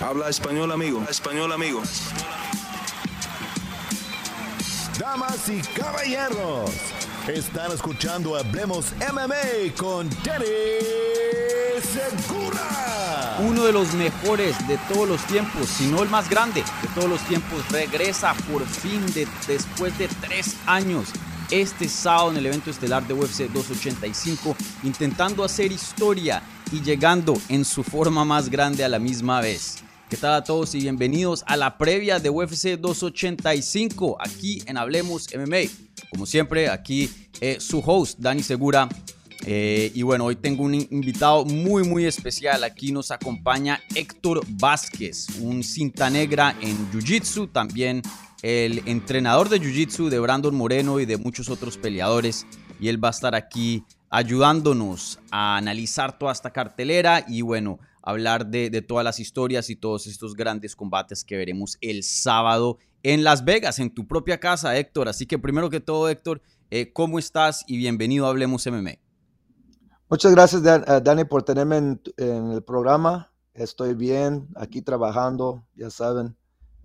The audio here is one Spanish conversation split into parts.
Habla español, amigo. español, amigo. Damas y caballeros, están escuchando Hablemos MMA con Danny Segura. Uno de los mejores de todos los tiempos, si no el más grande de todos los tiempos, regresa por fin de, después de tres años este sábado en el evento estelar de UFC 285, intentando hacer historia y llegando en su forma más grande a la misma vez. ¿Qué tal a todos y bienvenidos a la previa de UFC 285 aquí en Hablemos MMA? Como siempre, aquí eh, su host, Dani Segura. Eh, y bueno, hoy tengo un invitado muy, muy especial. Aquí nos acompaña Héctor Vázquez, un cinta negra en Jiu-Jitsu, también el entrenador de Jiu-Jitsu de Brandon Moreno y de muchos otros peleadores. Y él va a estar aquí ayudándonos a analizar toda esta cartelera y bueno, hablar de, todas las historias y todos estos grandes combates que veremos el sábado en Las Vegas, en tu propia casa, Héctor. Así que primero que todo, Héctor, eh, ¿cómo estás? Y bienvenido a Hablemos MMA. Muchas gracias, eh, Dani, por tenerme en, el programa. Estoy bien, aquí trabajando, ya saben,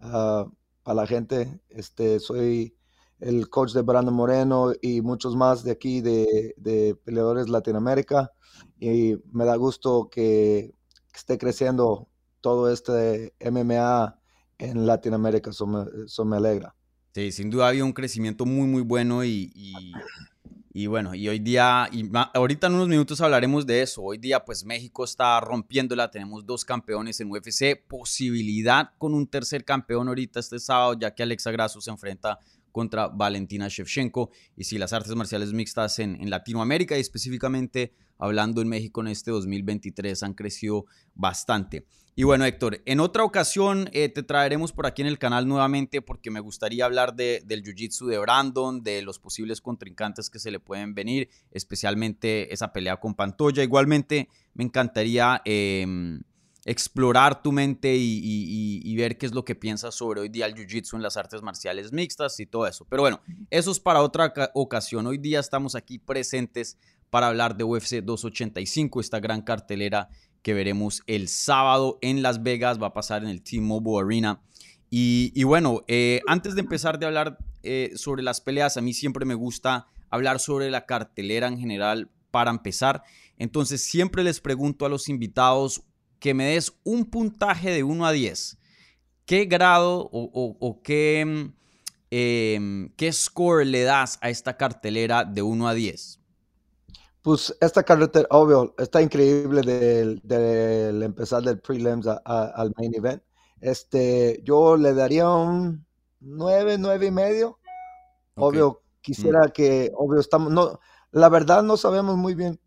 uh, para la gente. Este, soy el coach de Brandon Moreno y muchos más de aquí de peleadores Latinoamérica. Y me da gusto que que esté creciendo todo este MMA en Latinoamérica. Eso me, alegra. Sí, sin duda había un crecimiento muy, muy bueno y, y, bueno, y hoy día, y ahorita en unos minutos hablaremos de eso. Hoy día, pues México está rompiéndola, tenemos dos campeones en UFC, posibilidad con un tercer campeón ahorita este sábado, ya que Alexa Grasso se enfrenta contra Valentina Shevchenko. Y si las artes marciales mixtas en, Latinoamérica y específicamente hablando en México en este 2023 han crecido bastante. Y bueno, Héctor, en otra ocasión eh, te traeremos por aquí en el canal nuevamente porque me gustaría hablar de, del Jiu-Jitsu de Brandon, de los posibles contrincantes que se le pueden venir, especialmente esa pelea con Pantoya. Igualmente, me encantaría em, explorar tu mente y, ver qué es lo que piensas sobre hoy día el Jiu-Jitsu en las artes marciales mixtas y todo eso. Pero bueno, eso es para otra ocasión. Hoy día estamos aquí presentes para hablar de UFC 285, esta gran cartelera que veremos el sábado en Las Vegas, va a pasar en el T-Mobile Arena. Y, bueno, eh, antes de empezar de hablar eh, sobre las peleas, a mí siempre me gusta hablar sobre la cartelera en general para empezar. Entonces siempre les pregunto a los invitados que me des un puntaje de 1 a 10. ¿Qué grado o, qué, em, qué score le das a esta cartelera de 1 a 10? Pues esta carretera, obvio, está increíble del, empezar del prelims al main event. Este, yo le daría un 9, 9 y medio. Obvio, quisiera mm. que, obvio, estamos, no, la verdad no sabemos muy bien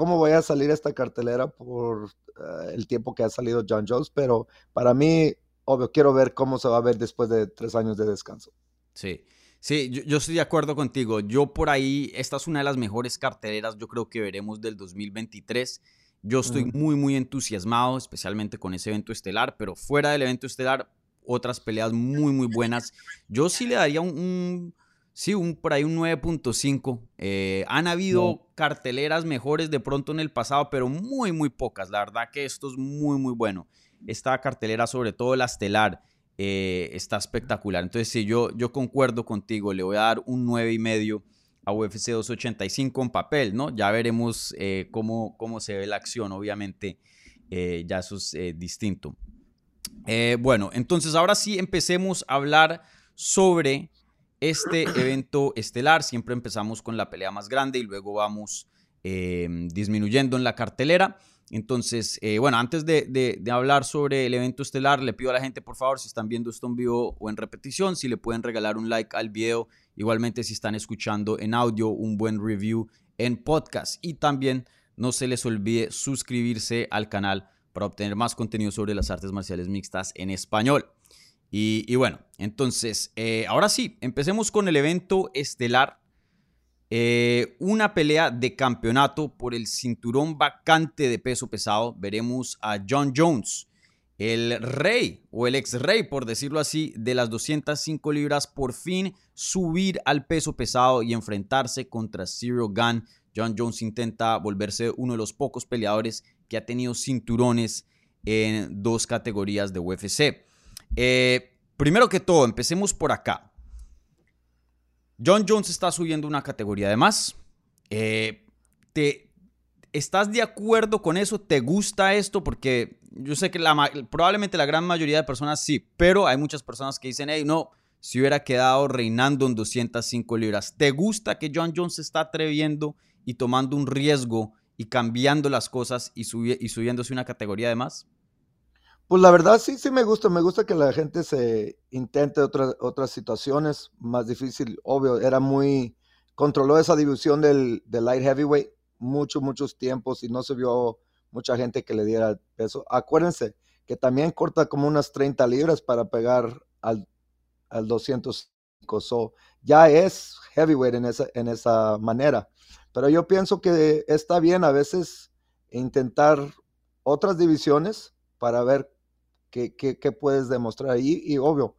cómo voy a salir esta cartelera por eh, el tiempo que ha salido John Jones, pero para mí, obvio, quiero ver cómo se va a ver después de tres años de descanso. Sí. Sí, yo, estoy de acuerdo contigo. Yo por ahí, esta es una de las mejores carteleras, yo creo que veremos del 2023. Yo estoy muy, muy entusiasmado, especialmente con ese evento estelar, pero fuera del evento estelar, otras peleas muy, muy buenas. Yo sí le daría un, sí, un por ahí un 9.5. Eh, han habido carteleras mejores de pronto en el pasado, pero muy, muy pocas. La verdad que esto es muy, muy bueno. Esta cartelera, sobre todo la estelar, eh, está espectacular. Entonces, sí, yo, yo concuerdo contigo, le voy a dar un 9 y medio a UFC 285 en papel, ¿no? Ya veremos eh, cómo, cómo se ve la acción, obviamente, ya eso es distinto. bueno, entonces ahora sí empecemos a hablar sobre este evento estelar. Siempre empezamos con la pelea más grande y luego vamos disminuyendo en la cartelera. Entonces, eh, bueno, antes de, hablar sobre el evento estelar, le pido a la gente, por favor, si están viendo esto en vivo o en repetición, si le pueden regalar un like al video. Igualmente, si están escuchando en audio, un buen review en podcast. Y también no se les olvide suscribirse al canal para obtener más contenido sobre las artes marciales mixtas en español. Y, bueno, entonces, eh, ahora sí, empecemos con el evento estelar eh, una pelea de campeonato por el cinturón vacante de peso pesado. Veremos a John Jones, el rey o el ex rey, por decirlo así, de las 205 libras, por fin subir al peso pesado y enfrentarse contra Cyril Gunn. John Jones intenta volverse uno de los pocos peleadores que ha tenido cinturones en dos categorías de UFC. Eh, primero que todo, empecemos por acá. John Jones está subiendo una categoría de más. Eh, ¿te, ¿Estás de acuerdo con eso? ¿Te gusta esto? Porque yo sé que probablemente la gran mayoría de personas sí, pero hay muchas personas que dicen, hey, no, si hubiera quedado reinando en 205 libras. ¿Te gusta que John Jones se está atreviendo y tomando un riesgo y cambiando las cosas y, y subiéndose una categoría de más? Pues la verdad sí, sí me gusta, me gusta que la gente se intente otras, otras situaciones más difícil, obvio, era muy, controló esa división del, light heavyweight muchos, muchos tiempos y no se vio mucha gente que le diera peso. Acuérdense que también corta como unas 30 libras para pegar al, al 205, so, ya es heavyweight en esa, en esa manera, pero yo pienso que está bien a veces intentar otras divisiones para ver qué, puedes demostrar ahí y obvio,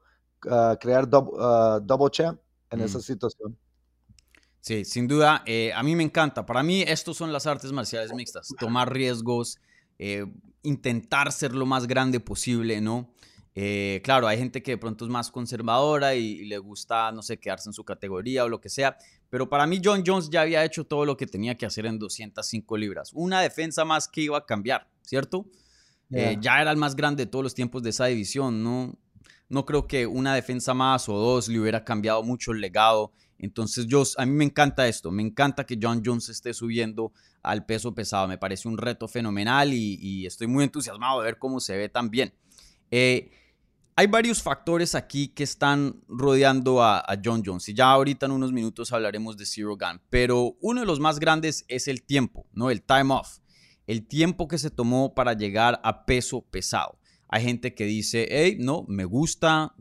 ah, crear ah, double champ en esa mm. situación. Sí, sin duda, eh, a mí me encanta. Para mí, estos son las artes marciales mixtas. Tomar riesgos, eh, intentar ser lo más grande posible, ¿no? Eh, claro, hay gente que de pronto es más conservadora y, le gusta, no sé, quedarse en su categoría o lo que sea. Pero para mí, John Jones ya había hecho todo lo que tenía que hacer en 205 libras. Una defensa más que iba a cambiar, ¿cierto? Eh, ya era el más grande de todos los tiempos de esa división, ¿no? No creo que una defensa más o dos le hubiera cambiado mucho el legado. Entonces, yo, a mí me encanta esto. Me encanta que John Jones esté subiendo al peso pesado. Me parece un reto fenomenal y, estoy muy entusiasmado de ver cómo se ve también. Eh, hay varios factores aquí que están rodeando a, a, John Jones y ya ahorita en unos minutos hablaremos de Zero Gun, pero uno de los más grandes es el tiempo, ¿no? El time off el tiempo que se tomó para llegar a peso pesado. Hay gente que dice, hey, no, me gusta,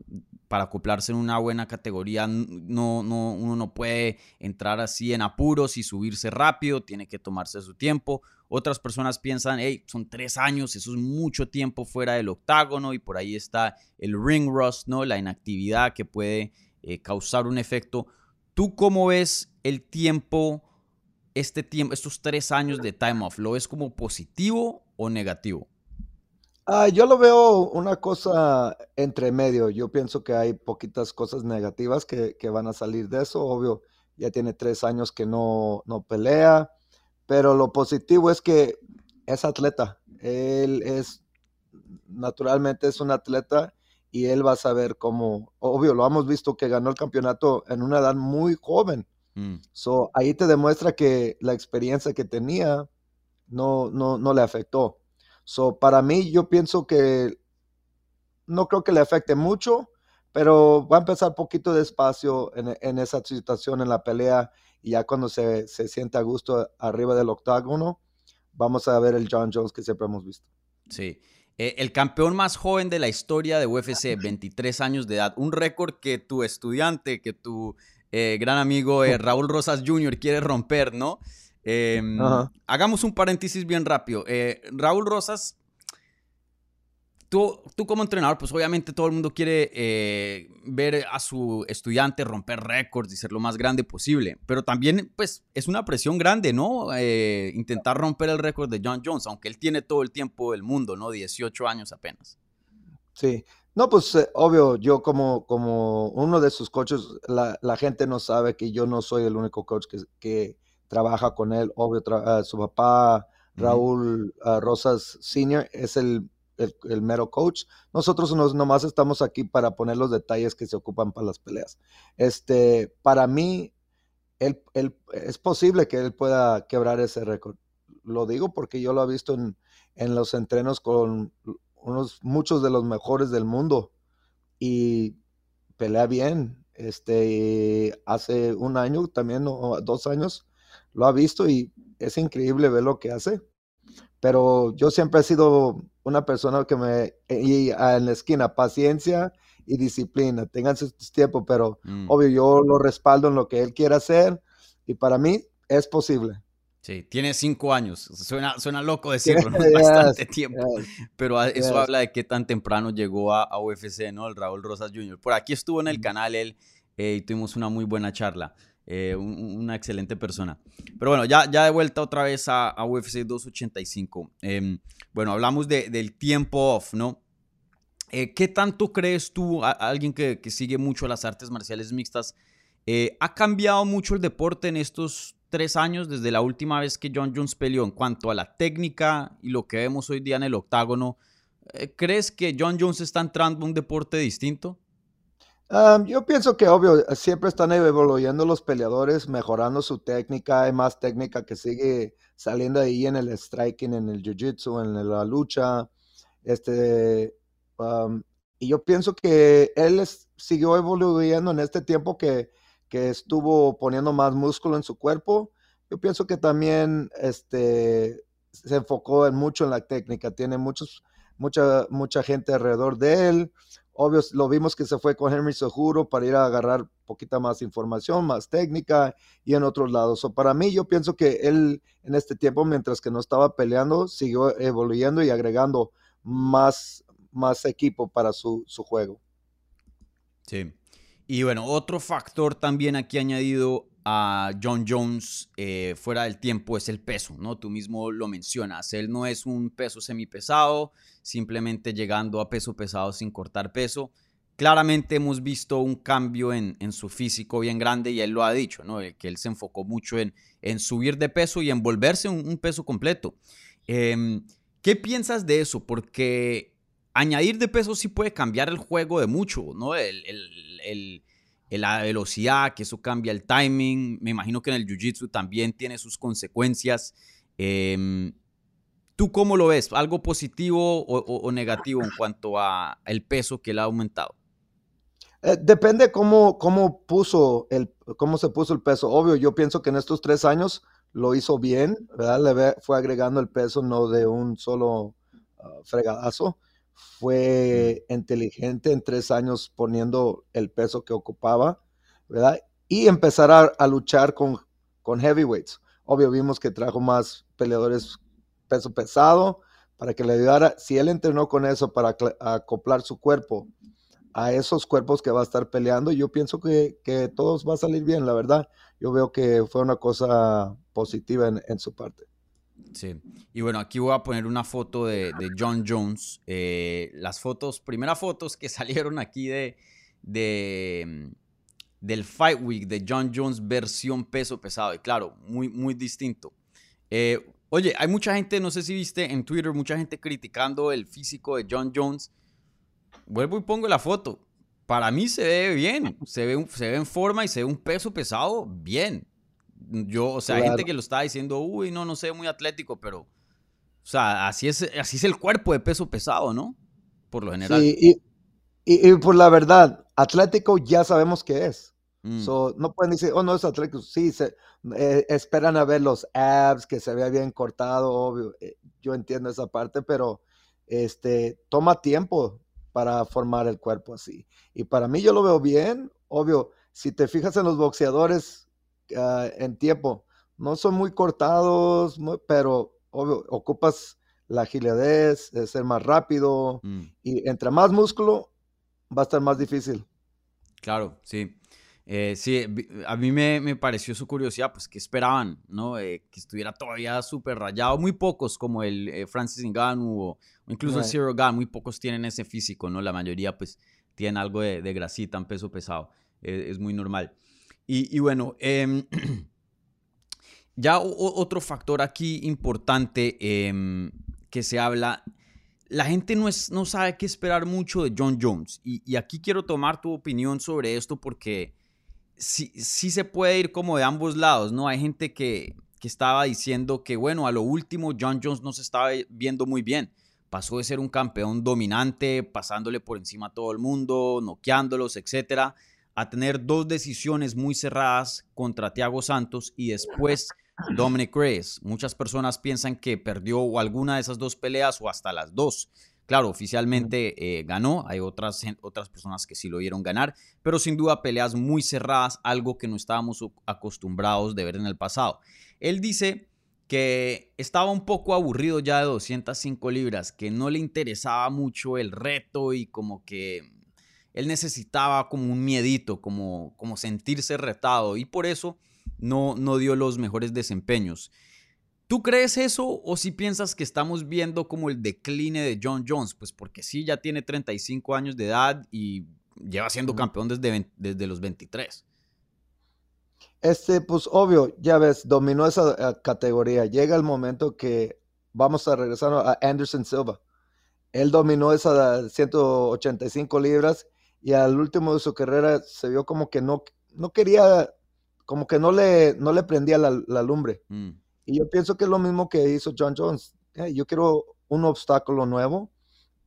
para acoplarse en una buena categoría, no, no, uno no puede entrar así en apuros y subirse rápido, tiene que tomarse su tiempo. Otras personas piensan, hey, son tres años, eso es mucho tiempo fuera del octágono y por ahí está el ring rust, ¿no? La inactividad que puede eh, causar un efecto. ¿Tú cómo ves el tiempo este tiempo, estos tres años de time off? ¿Lo ves como positivo o negativo? Ah, yo lo veo una cosa entre medio. Yo pienso que hay poquitas cosas negativas que, van a salir de eso. Obvio, ya tiene tres años que no, no pelea, pero lo positivo es que es atleta. Él es, naturalmente es un atleta y él va a saber cómo, obvio, lo hemos visto que ganó el campeonato en una edad muy joven. Mm. So, ahí te demuestra que la experiencia que tenía no, no, no le afectó. So, para mí, yo pienso que no creo que le afecte mucho, pero va a empezar poquito despacio en, en esa situación, en la pelea, y ya cuando se, se siente a gusto arriba del octágono, vamos a ver el John Jones que siempre hemos visto. Sí. Eh, el campeón más joven de la historia de UFC, 23 años de edad. Un récord que tu estudiante, que tu eh, gran amigo eh, Raúl Rosas Jr. quiere romper, ¿no? Em, hagamos un paréntesis bien rápido. Eh, Raúl Rosas, tú, tú como entrenador, pues obviamente todo el mundo quiere ver a su estudiante romper récords y ser lo más grande posible, pero también pues es una presión grande, ¿no? intentar romper el récord de John Jones, aunque él tiene todo el tiempo del mundo, ¿no? 18 años apenas. Sí, no, pues eh, obvio, yo como, como uno de sus coaches, la, la, gente no sabe que yo no soy el único coach que, que trabaja con él. Obvio, ah, su papá, Raúl ah, Rosas Senior, es el, el, mero coach. Nosotros nos, nomás estamos aquí para poner los detalles que se ocupan para las peleas. Este, para mí, él, él, es posible que él pueda quebrar ese récord. Lo digo porque yo lo he visto en, en los entrenos con unos, muchos de los mejores del mundo y pelea bien. Este, hace un año también, o dos años, lo ha visto y es increíble ver lo que hace. Pero yo siempre he sido una persona que me, y en la esquina, paciencia y disciplina, tengan su tiempo, pero mm. obvio yo lo respaldo en lo que él quiera hacer y para mí es posible. Sí, tiene cinco años. Suena, suena loco decirlo, ¿no? bastante tiempo. Pero eso habla de qué tan temprano llegó a, UFC, ¿no? El Raúl Rosas Jr. Por aquí estuvo en el canal él eh, y tuvimos una muy buena charla. Eh, una excelente persona. Pero bueno, ya, ya de vuelta otra vez a, UFC 285. Em, bueno, hablamos del tiempo off, ¿no? Eh, ¿Qué tanto crees tú, alguien que, sigue mucho las artes marciales mixtas, eh, ha cambiado mucho el deporte en estos tres años desde la última vez que John Jones peleó en cuanto a la técnica y lo que vemos hoy día en el octágono? ¿Crees que John Jones está entrando a un deporte distinto? yo pienso que obvio, siempre están evolucionando los peleadores, mejorando su técnica, hay más técnica que sigue saliendo ahí en el striking, en el jiu-jitsu, en la lucha. Este, y yo pienso que él siguió evolucionando en este tiempo que, que, estuvo poniendo más músculo en su cuerpo. Yo pienso que también este, se enfocó en mucho en la técnica, tiene muchos, mucha, mucha gente alrededor de él. Obvio, lo vimos que se fue con Henry Seguro para ir a agarrar poquita más información, más técnica y en otros lados. O para mí, yo pienso que él en este tiempo, mientras que no estaba peleando, siguió evoluyendo y agregando más, más equipo para su, su juego. Sí. Y bueno, otro factor también aquí añadido a John Jones eh, fuera del tiempo es el peso, ¿no? Tú mismo lo mencionas, él no es un peso semipesado, simplemente llegando a peso pesado sin cortar peso. Claramente hemos visto un cambio en, su físico bien grande y él lo ha dicho, ¿no? Que él se enfocó mucho en, en subir de peso y en volverse un, peso completo. Em, ¿Qué piensas de eso? Porque añadir de peso sí puede cambiar el juego de mucho, ¿no? el, el la velocidad, que eso cambia el timing. Me imagino que en el Jiu-Jitsu también tiene sus consecuencias. Em, ¿Tú cómo lo ves? ¿Algo positivo o, negativo en cuanto a el peso que él ha aumentado? Eh, depende cómo, cómo, puso el, cómo se puso el peso. Obvio, yo pienso que en estos tres años lo hizo bien, ¿verdad? Le fue agregando el peso no de un solo uh, fregadazo fue inteligente en tres años poniendo el peso que ocupaba, ¿verdad? Y empezar a, luchar con, con heavyweights. Obvio, vimos que trajo más peleadores peso pesado para que le ayudara. Si él entrenó con eso para acoplar su cuerpo a esos cuerpos que va a estar peleando, yo pienso que, que todos va a salir bien, la verdad. Yo veo que fue una cosa positiva en su parte. Sí. Y bueno, aquí voy a poner una foto de, John Jones. Eh, las fotos, primeras fotos que salieron aquí de, de, del Fight Week de John Jones versión peso pesado. Y claro, muy, muy distinto. Eh, oye, hay mucha gente, no sé si viste en Twitter, mucha gente criticando el físico de John Jones. Vuelvo y pongo la foto. Para mí se ve bien, se ve, se ve en forma y se ve un peso pesado bien. Yo, o sea, hay gente que lo está diciendo, uy, no, no sé, muy atlético, pero, o sea, así es, así es el cuerpo de peso pesado, ¿no? Por lo general. Sí, y, y, por la verdad, atlético ya sabemos que es. Mm. no pueden decir, oh, no es atlético. Sí, se, eh, esperan a ver los abs, que se vea bien cortado, obvio. Eh, yo entiendo esa parte, pero este, toma tiempo para formar el cuerpo así. Y para mí yo lo veo bien, obvio. Si te fijas en los boxeadores, Ah, en tiempo. No son muy cortados, pero obvio, ocupas la agilidad, ser más rápido mm. y entre más músculo va a estar más difícil. Claro, sí. Eh, sí, a mí me, pareció su curiosidad, pues que esperaban, ¿no? Eh, que estuviera todavía súper rayado. Muy pocos, como el eh, Francis Ngannou o, incluso el Zero Gun, muy pocos tienen ese físico, ¿no? La mayoría, pues, tienen algo de, de grasita en peso pesado. es muy normal. Y, bueno, em, ya otro factor aquí importante em, que se habla, la gente no, es, no sabe qué esperar mucho de John Jones. Y, aquí quiero tomar tu opinión sobre esto porque sí, sí, se puede ir como de ambos lados, ¿no? Hay gente que, que estaba diciendo que, bueno, a lo último John Jones no se estaba viendo muy bien. Pasó de ser un campeón dominante, pasándole por encima a todo el mundo, noqueándolos, etcétera, a tener dos decisiones muy cerradas contra Thiago Santos y después Dominic Reyes. Muchas personas piensan que perdió alguna de esas dos peleas o hasta las dos. Claro, oficialmente eh, ganó, hay otras, otras personas que sí lo vieron ganar, pero sin duda peleas muy cerradas, algo que no estábamos acostumbrados de ver en el pasado. Él dice que estaba un poco aburrido ya de 205 libras, que no le interesaba mucho el reto y como que él necesitaba como un miedito, como, como sentirse retado y por eso no, no dio los mejores desempeños. ¿Tú crees eso o si piensas que estamos viendo como el decline de John Jones? Pues porque sí, ya tiene 35 años de edad y lleva siendo campeón desde, desde los 23. Este, pues obvio, ya ves, dominó esa eh, categoría. Llega el momento que vamos a regresar a Anderson Silva. Él dominó esas 185 libras y al último de su carrera se vio como que no, no quería, como que no le, no le prendía la, lumbre. Mm. Y yo pienso que es lo mismo que hizo John Jones. yo quiero un obstáculo nuevo,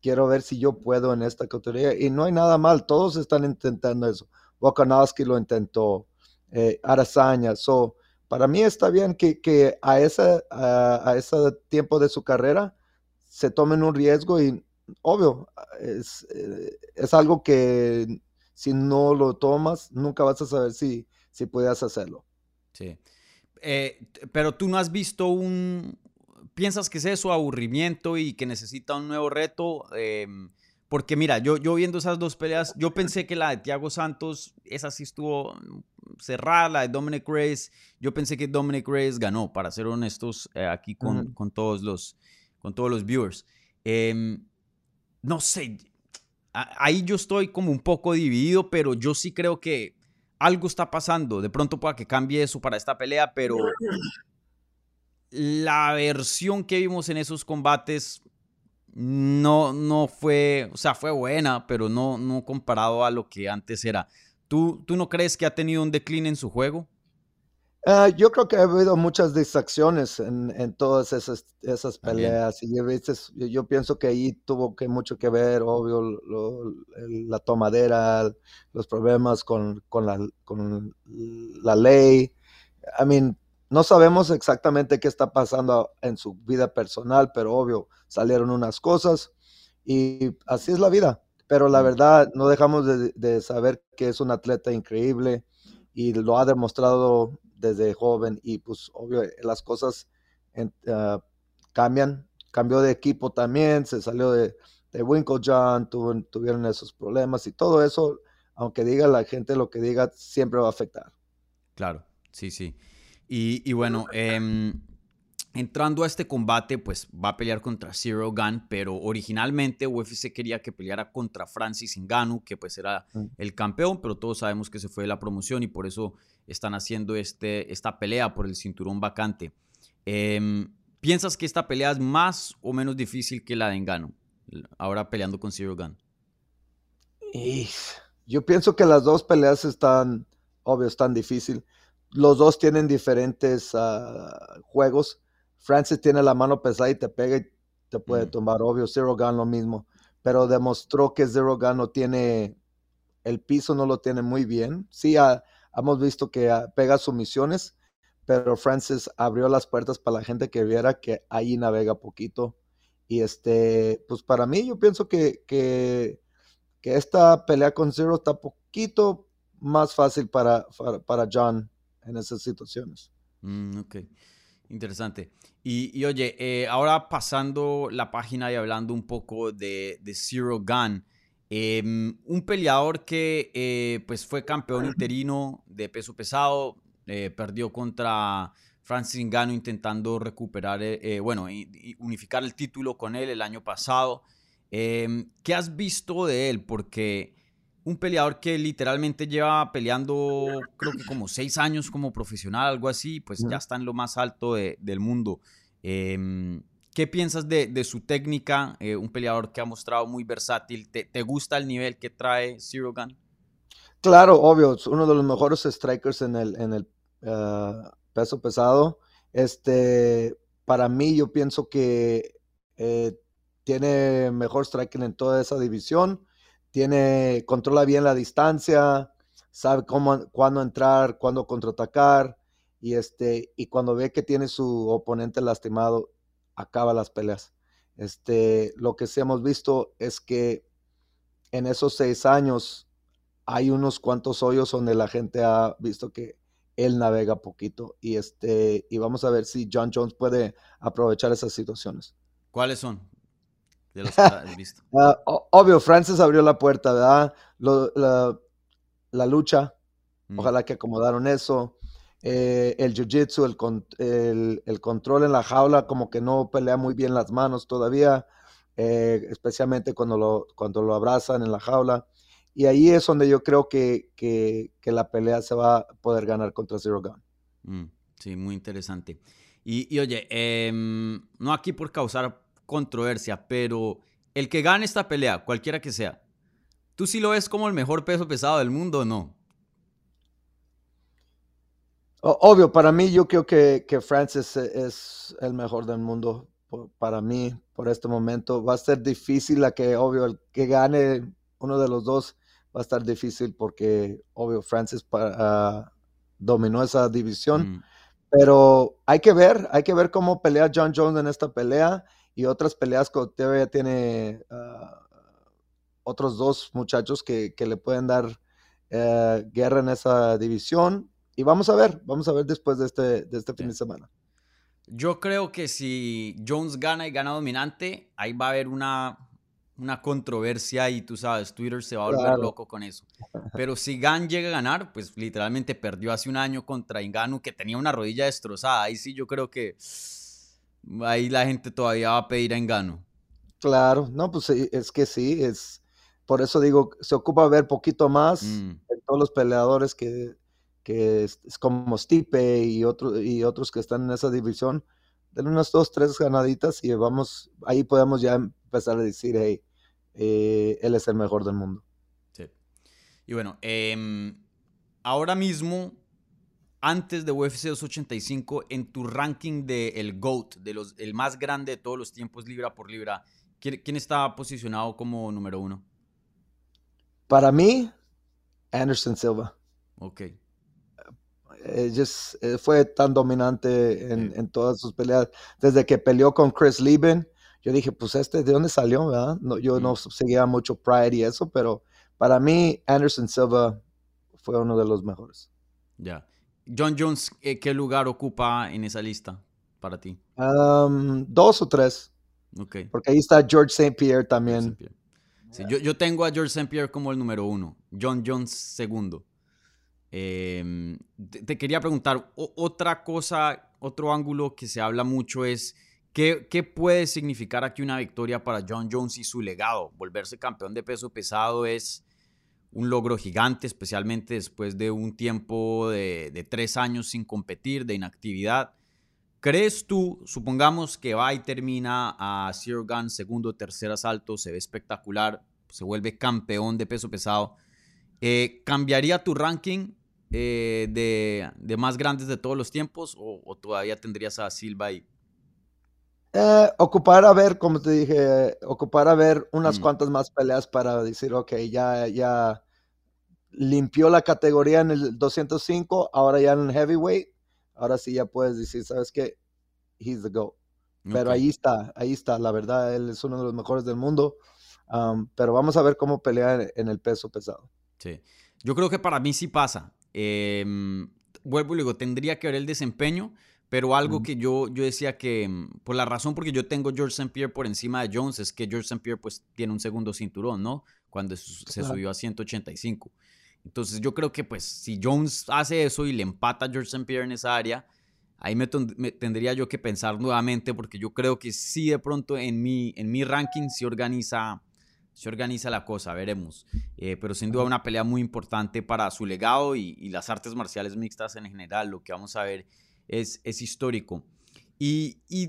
quiero ver si yo puedo en esta categoría. Y no hay nada mal, todos están intentando eso. Volkanovski lo intentó, eh, Arazaña. So, para mí está bien que, que a, ese, a, ese tiempo de su carrera se tomen un riesgo y obvio, es, eh, es, algo que si no lo tomas, nunca vas a saber si, si puedes hacerlo. Sí. Eh, pero tú no has visto un... ¿Piensas que es eso, aburrimiento y que necesita un nuevo reto? Em, porque mira, yo, yo viendo esas dos peleas, yo pensé que la de Thiago Santos, esa sí estuvo cerrada, la de Dominic Reyes, yo pensé que Dominic Reyes ganó, para ser honestos eh, aquí con, con, todos los, con todos los viewers. No sé, ahí yo estoy como un poco dividido, pero yo sí creo que algo está pasando. De pronto pueda que cambie eso para esta pelea, pero la versión que vimos en esos combates no, no fue, o sea, fue buena, pero no, no comparado a lo que antes era. ¿Tú, ¿Tú no crees que ha tenido un decline en su juego? Ah, yo creo que ha habido muchas distracciones en, en todas esas, esas peleas y yo, yo pienso que ahí tuvo que mucho que ver, obvio, la tomadera, los problemas con, con, la, con la ley. I mean, no sabemos exactamente qué está pasando en su vida personal, pero obvio, salieron unas cosas y así es la vida. Pero la verdad, no dejamos de, de saber que es un atleta increíble y lo ha demostrado desde joven y pues obvio eh, las cosas ah, cambian. Cambió de equipo también, se salió de, de Winklejohn, tuvieron esos problemas y todo eso, aunque diga la gente lo que diga, siempre va a afectar. Claro, sí, sí. Y, bueno, em, entrando a este combate, pues va a pelear contra Zero Gun, pero originalmente UFC quería que peleara contra Francis Ngannou, que pues era mm. el campeón, pero todos sabemos que se fue de la promoción y por eso están haciendo este, esta pelea por el cinturón vacante. Em, ¿Piensas que esta pelea es más o menos difícil que la de Engano? Ahora peleando con Zero Gun. yo pienso que las dos peleas están, obvio, están difíciles. Los dos tienen diferentes ah, juegos. Francis tiene la mano pesada y te pega y te puede tomar, obvio. Zero Gun lo mismo. Pero demostró que Zero Gun no tiene, el piso no lo tiene muy bien. Sí, a, hemos visto que ah, pega sumisiones, pero Francis abrió las puertas para la gente que viera que ahí navega poquito. Y este, pues para mí yo pienso que, que, esta pelea con Zero está poquito más fácil para, para, John en esas situaciones. Mm, ok, interesante. Y, oye, eh, ahora pasando la página y hablando un poco de, de Zero Gun. Em, un peleador que eh, pues fue campeón interino de peso pesado, eh, perdió contra Francis Ngannou intentando recuperar, bueno, unificar el título con él el año pasado. Em, ¿Qué has visto de él? Porque un peleador que literalmente lleva peleando creo que como seis años como profesional, algo así, pues ya está en lo más alto del mundo. Em, ¿Qué piensas de, su técnica? Eh, un peleador que ha mostrado muy versátil. ¿Te, gusta el nivel que trae Zero Gun? Claro, obvio, es uno de los mejores strikers en el, en el ah, peso pesado. Este, para mí, yo pienso que eh, tiene mejor striking en toda esa división. Tiene, controla bien la distancia, sabe cómo, cuándo entrar, cuándo contraatacar. Y, este, y cuando ve que tiene su oponente lastimado, acaba las peleas. Este, lo que sí hemos visto es que en esos seis años hay unos cuantos hoyos donde la gente ha visto que él navega poquito y este y vamos a ver si John Jones puede aprovechar esas situaciones. ¿Cuáles son? De los que has visto? Ah, obvio, Francis abrió la puerta, ¿verdad? Lo- la, la lucha, Mm, ojalá que acomodaron eso. Eh, el jiu-jitsu, el, con- el- el control en la jaula, como que no pelea muy bien las manos todavía, eh, especialmente cuando lo, cuando lo abrazan en la jaula. Y ahí es donde yo creo que, que- que la pelea se va a poder ganar contra Zero Gun. mm, sí, muy interesante. Y, y oye, em, no aquí por causar controversia, pero el que gane esta pelea, cualquiera que sea, ¿tú sí lo ves como el mejor peso pesado del mundo o no? Obvio, para mí yo creo que, que Francis e- es el mejor del mundo. para mí, por este momento, va a ser difícil la que, obvio, el que gane uno de los dos va a estar difícil porque, obvio, Francis pa- ah, dominó esa división. Mm, Pero hay que ver, hay que ver cómo pelea John Jones en esta pelea y otras peleas que todavía tiene ah, otros dos muchachos que, que le pueden dar eh, guerra en esa división. Y vamos a ver, vamos a ver después de este, de este fin de semana. Yo creo que si Jones gana y gana dominante, ahí va a haber una, una controversia y tú sabes, Twitter se va a volver Claro. loco con eso. Pero si Gan llega a ganar, pues literalmente perdió hace un año contra Inganu que tenía una rodilla destrozada. Ahí sí yo creo que ahí la gente todavía va a pedir a Engano. Claro, no, pues es que sí, es por eso digo, se ocupa ver poquito más Mm, en todos los peleadores que, que es, es como Stipe y, otro, y otros que están en esa división. Den unas dos, tres ganaditas y vamos, ahí podemos ya empezar a decir, hey, eh, él es el mejor del mundo. sí. Y bueno, em, ahora mismo, antes de UFC 285, en tu ranking de el GOAT, de los, el más grande de todos los tiempos, libra por libra, ¿quién, quién está posicionado como número uno? Para mí, Anderson Silva. Ok. eh, just, eh, fue tan dominante en, en todas sus peleas. Desde que peleó con Chris Lieben, yo dije, pues este, ¿de dónde salió? verdad? No, yo no seguía mucho Pride y eso, pero para mí Anderson Silva fue uno de los mejores. Ya. John Jones, eh, ¿qué lugar ocupa en esa lista para ti? Um, dos o tres, Ok. porque ahí está George St. Pierre también. St. Pierre. Sí, yo, yo tengo a George St. Pierre como el número uno, John Jones segundo. Em, te, te quería preguntar, o- otra cosa, otro ángulo que se habla mucho es, ¿qué, ¿qué puede significar aquí una victoria para John Jones y su legado? Volverse campeón de peso pesado es un logro gigante, especialmente después de un tiempo de, de tres años sin competir, de inactividad. ¿Crees tú, supongamos que va y termina a Zero Gun, segundo o tercer asalto, se ve espectacular, se vuelve campeón de peso pesado, eh, ¿cambiaría tu ranking eh, de, de más grandes de todos los tiempos o, o todavía tendrías a Silva ahí? Eh, ocupar a ver, como te dije, ocupar a ver unas Mm. cuantas más peleas para decir, ok, ya, ya limpió la categoría en el 205, ahora ya en el heavyweight, ahora sí ya puedes decir, ¿sabes qué? He's the GOAT. Pero Ok. ahí está, ahí está, la verdad, él es uno de los mejores del mundo. Um, pero vamos a ver cómo pelea en, el peso pesado. Sí. Yo creo que para mí sí pasa. Em, vuelvo y digo, tendría que ver el desempeño, pero algo Ujú. que yo, yo decía que, mm, por la razón porque yo tengo George St. Pierre por encima de Jones, es que George St. Pierre pues tiene un segundo cinturón, ¿no? Cuando se Claro. subió a 185. Entonces yo creo que pues si Jones hace eso y le empata a George St. Pierre en esa área, ahí me, me tendría yo que pensar nuevamente porque yo creo que sí de pronto en mi, en mi ranking se organiza, se organiza la cosa, veremos. Eh, pero sin duda una pelea muy importante para su legado y, y las artes marciales mixtas en general. Lo que vamos a ver es, es histórico. Y, y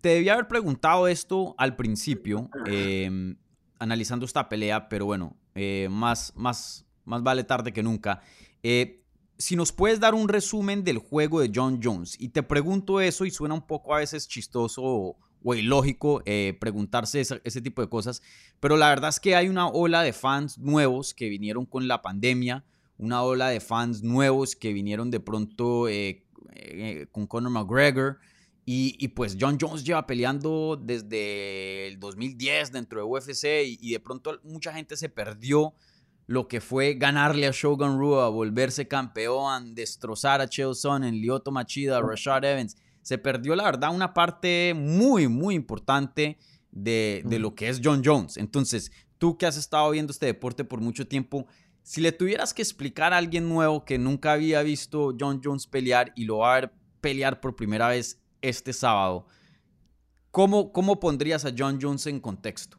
te debía haber preguntado esto al principio, eh, analizando esta pelea, pero bueno, eh, más, más, más vale tarde que nunca. Eh, si nos puedes dar un resumen del juego de John Jones, y te pregunto eso y suena un poco a veces chistoso o, ilógico eh, preguntarse esa- ese tipo de cosas, pero la verdad es que hay una ola de fans nuevos que vinieron con la pandemia, una ola de fans nuevos que vinieron de pronto eh, eh, con Conor McGregor. Y, pues John Jones lleva peleando desde el 2010 dentro de UFC y de pronto mucha gente se perdió lo que fue ganarle a Shogun Rua, volverse campeón, destrozar a Chael Sonnen, Lyoto Machida, Rashad Evans. Se perdió, la verdad, una parte muy, muy importante de, de lo que es John Jones. Entonces, tú que has estado viendo este deporte por mucho tiempo, si le tuvieras que explicar a alguien nuevo que nunca había visto John Jones pelear y lo va a ver pelear por primera vez este sábado, ¿cómo, cómo pondrías a John Jones en contexto?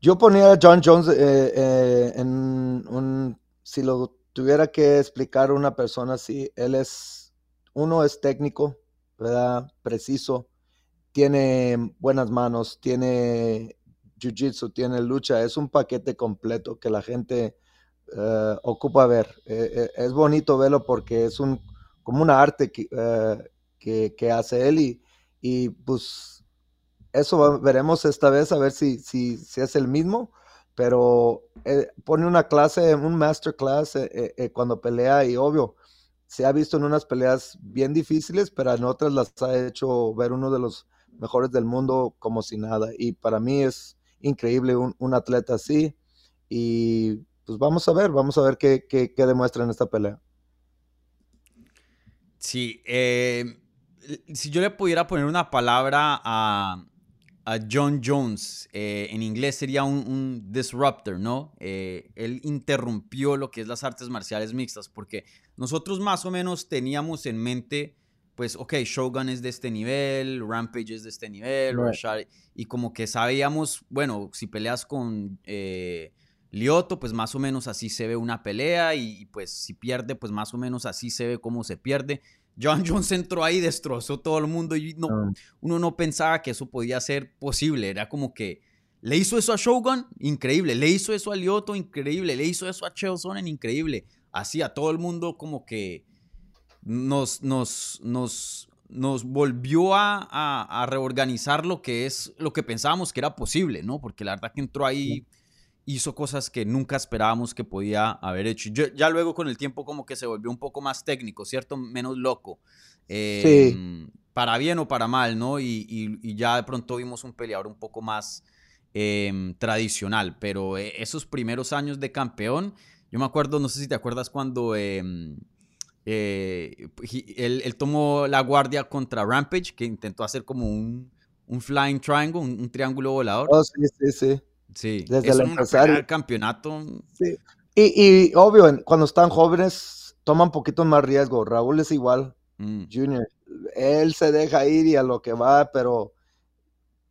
Yo ponía a John Jones eh, eh, en un, si lo tuviera que explicar una persona así, él es, uno es técnico, ¿verdad? Preciso, tiene buenas manos, tiene jiu-jitsu, tiene lucha, es un paquete completo que la gente eh, ocupa ver. es bonito verlo porque es un, como una arte que, que, hace él y, y pues eso veremos esta vez a ver si, si, si es el mismo, pero eh, pone una clase, un masterclass eh, eh, cuando pelea y obvio, se ha visto en unas peleas bien difíciles, pero en otras las ha hecho ver uno de los mejores del mundo como si nada. Y para mí es increíble un, un atleta así. Y pues vamos a ver, vamos a ver qué, qué demuestra en esta pelea. Sí, si yo le pudiera poner una palabra a, a John Jones, eh, en inglés sería un, disruptor, ¿no? Eh, él interrumpió lo que es las artes marciales mixtas, porque nosotros más o menos teníamos en mente, pues, ok, Shogun es de este nivel, Rampage es de este nivel, y como que sabíamos, bueno, si peleas con eh, Lioto, pues más o menos así se ve una pelea, y, y pues si pierde, pues más o menos así se ve cómo se pierde. John Jones entró ahí, destrozó todo el mundo y no, ah. uno no pensaba que eso podía ser posible. Era como que le hizo eso a Shogun, increíble. Le hizo eso a Lyoto, increíble. Le hizo eso a Chael increíble. Así a todo el mundo como que nos, nos, nos, nos volvió a, reorganizar lo que es lo que pensábamos que era posible, ¿no? Porque la verdad que entró ahí hizo cosas que nunca esperábamos que podía haber hecho. ya luego con el tiempo como que se volvió un poco más técnico, ¿cierto? Menos loco. sí. Em, para bien o para mal, ¿no? Y, ya de pronto vimos un peleador un poco más em, tradicional, pero eh, esos primeros años de campeón, yo me acuerdo, no sé si te acuerdas cuando... Em, eh, él, tomó la guardia contra Rampage, que intentó hacer como un, flying triangle, un, un triángulo volador. Oh, sí, sí, sí. Sí, desde el empresario. campeonato. Sí. Y, obvio, cuando están jóvenes, toman un poquito más riesgo. Raúl es igual, mm. Junior. Él se deja ir y a lo que va, pero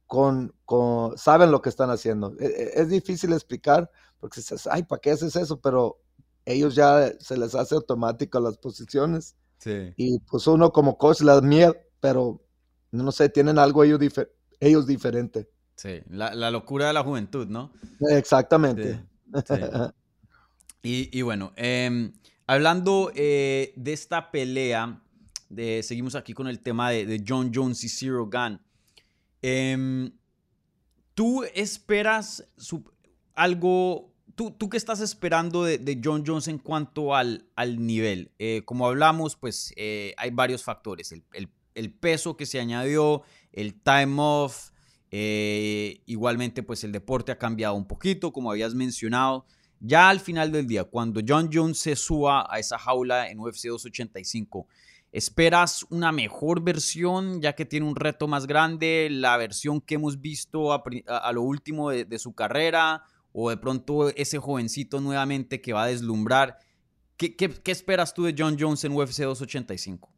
con, con saben lo que están haciendo. E, e, es, difícil explicar porque dices, ay, ¿para qué haces eso? Pero ellos ya se les hace automático las posiciones. Sí. Y pues uno como coach las mía, pero no sé, tienen algo ellos, ellos diferente. Sí, la, locura de la juventud, ¿no? Exactamente. Y, bueno, em, hablando eh, de esta pelea, de, seguimos aquí con el tema de, John Jones y Zero Gun. Em, ¿Tú esperas algo, tú, tú qué estás esperando de, John Jones en cuanto al, al nivel? Eh, como hablamos, pues eh, hay varios factores. El, el, peso que se añadió, el time off, eh, igualmente, pues el deporte ha cambiado un poquito, como habías mencionado. Ya al final del día, cuando John Jones se suba a esa jaula en UFC 285, ¿esperas una mejor versión ya que tiene un reto más grande? ¿La versión que hemos visto a, lo último de, su carrera? ¿O de pronto ese jovencito nuevamente que va a deslumbrar? ¿Qué, esperas tú de John Jones en UFC 285?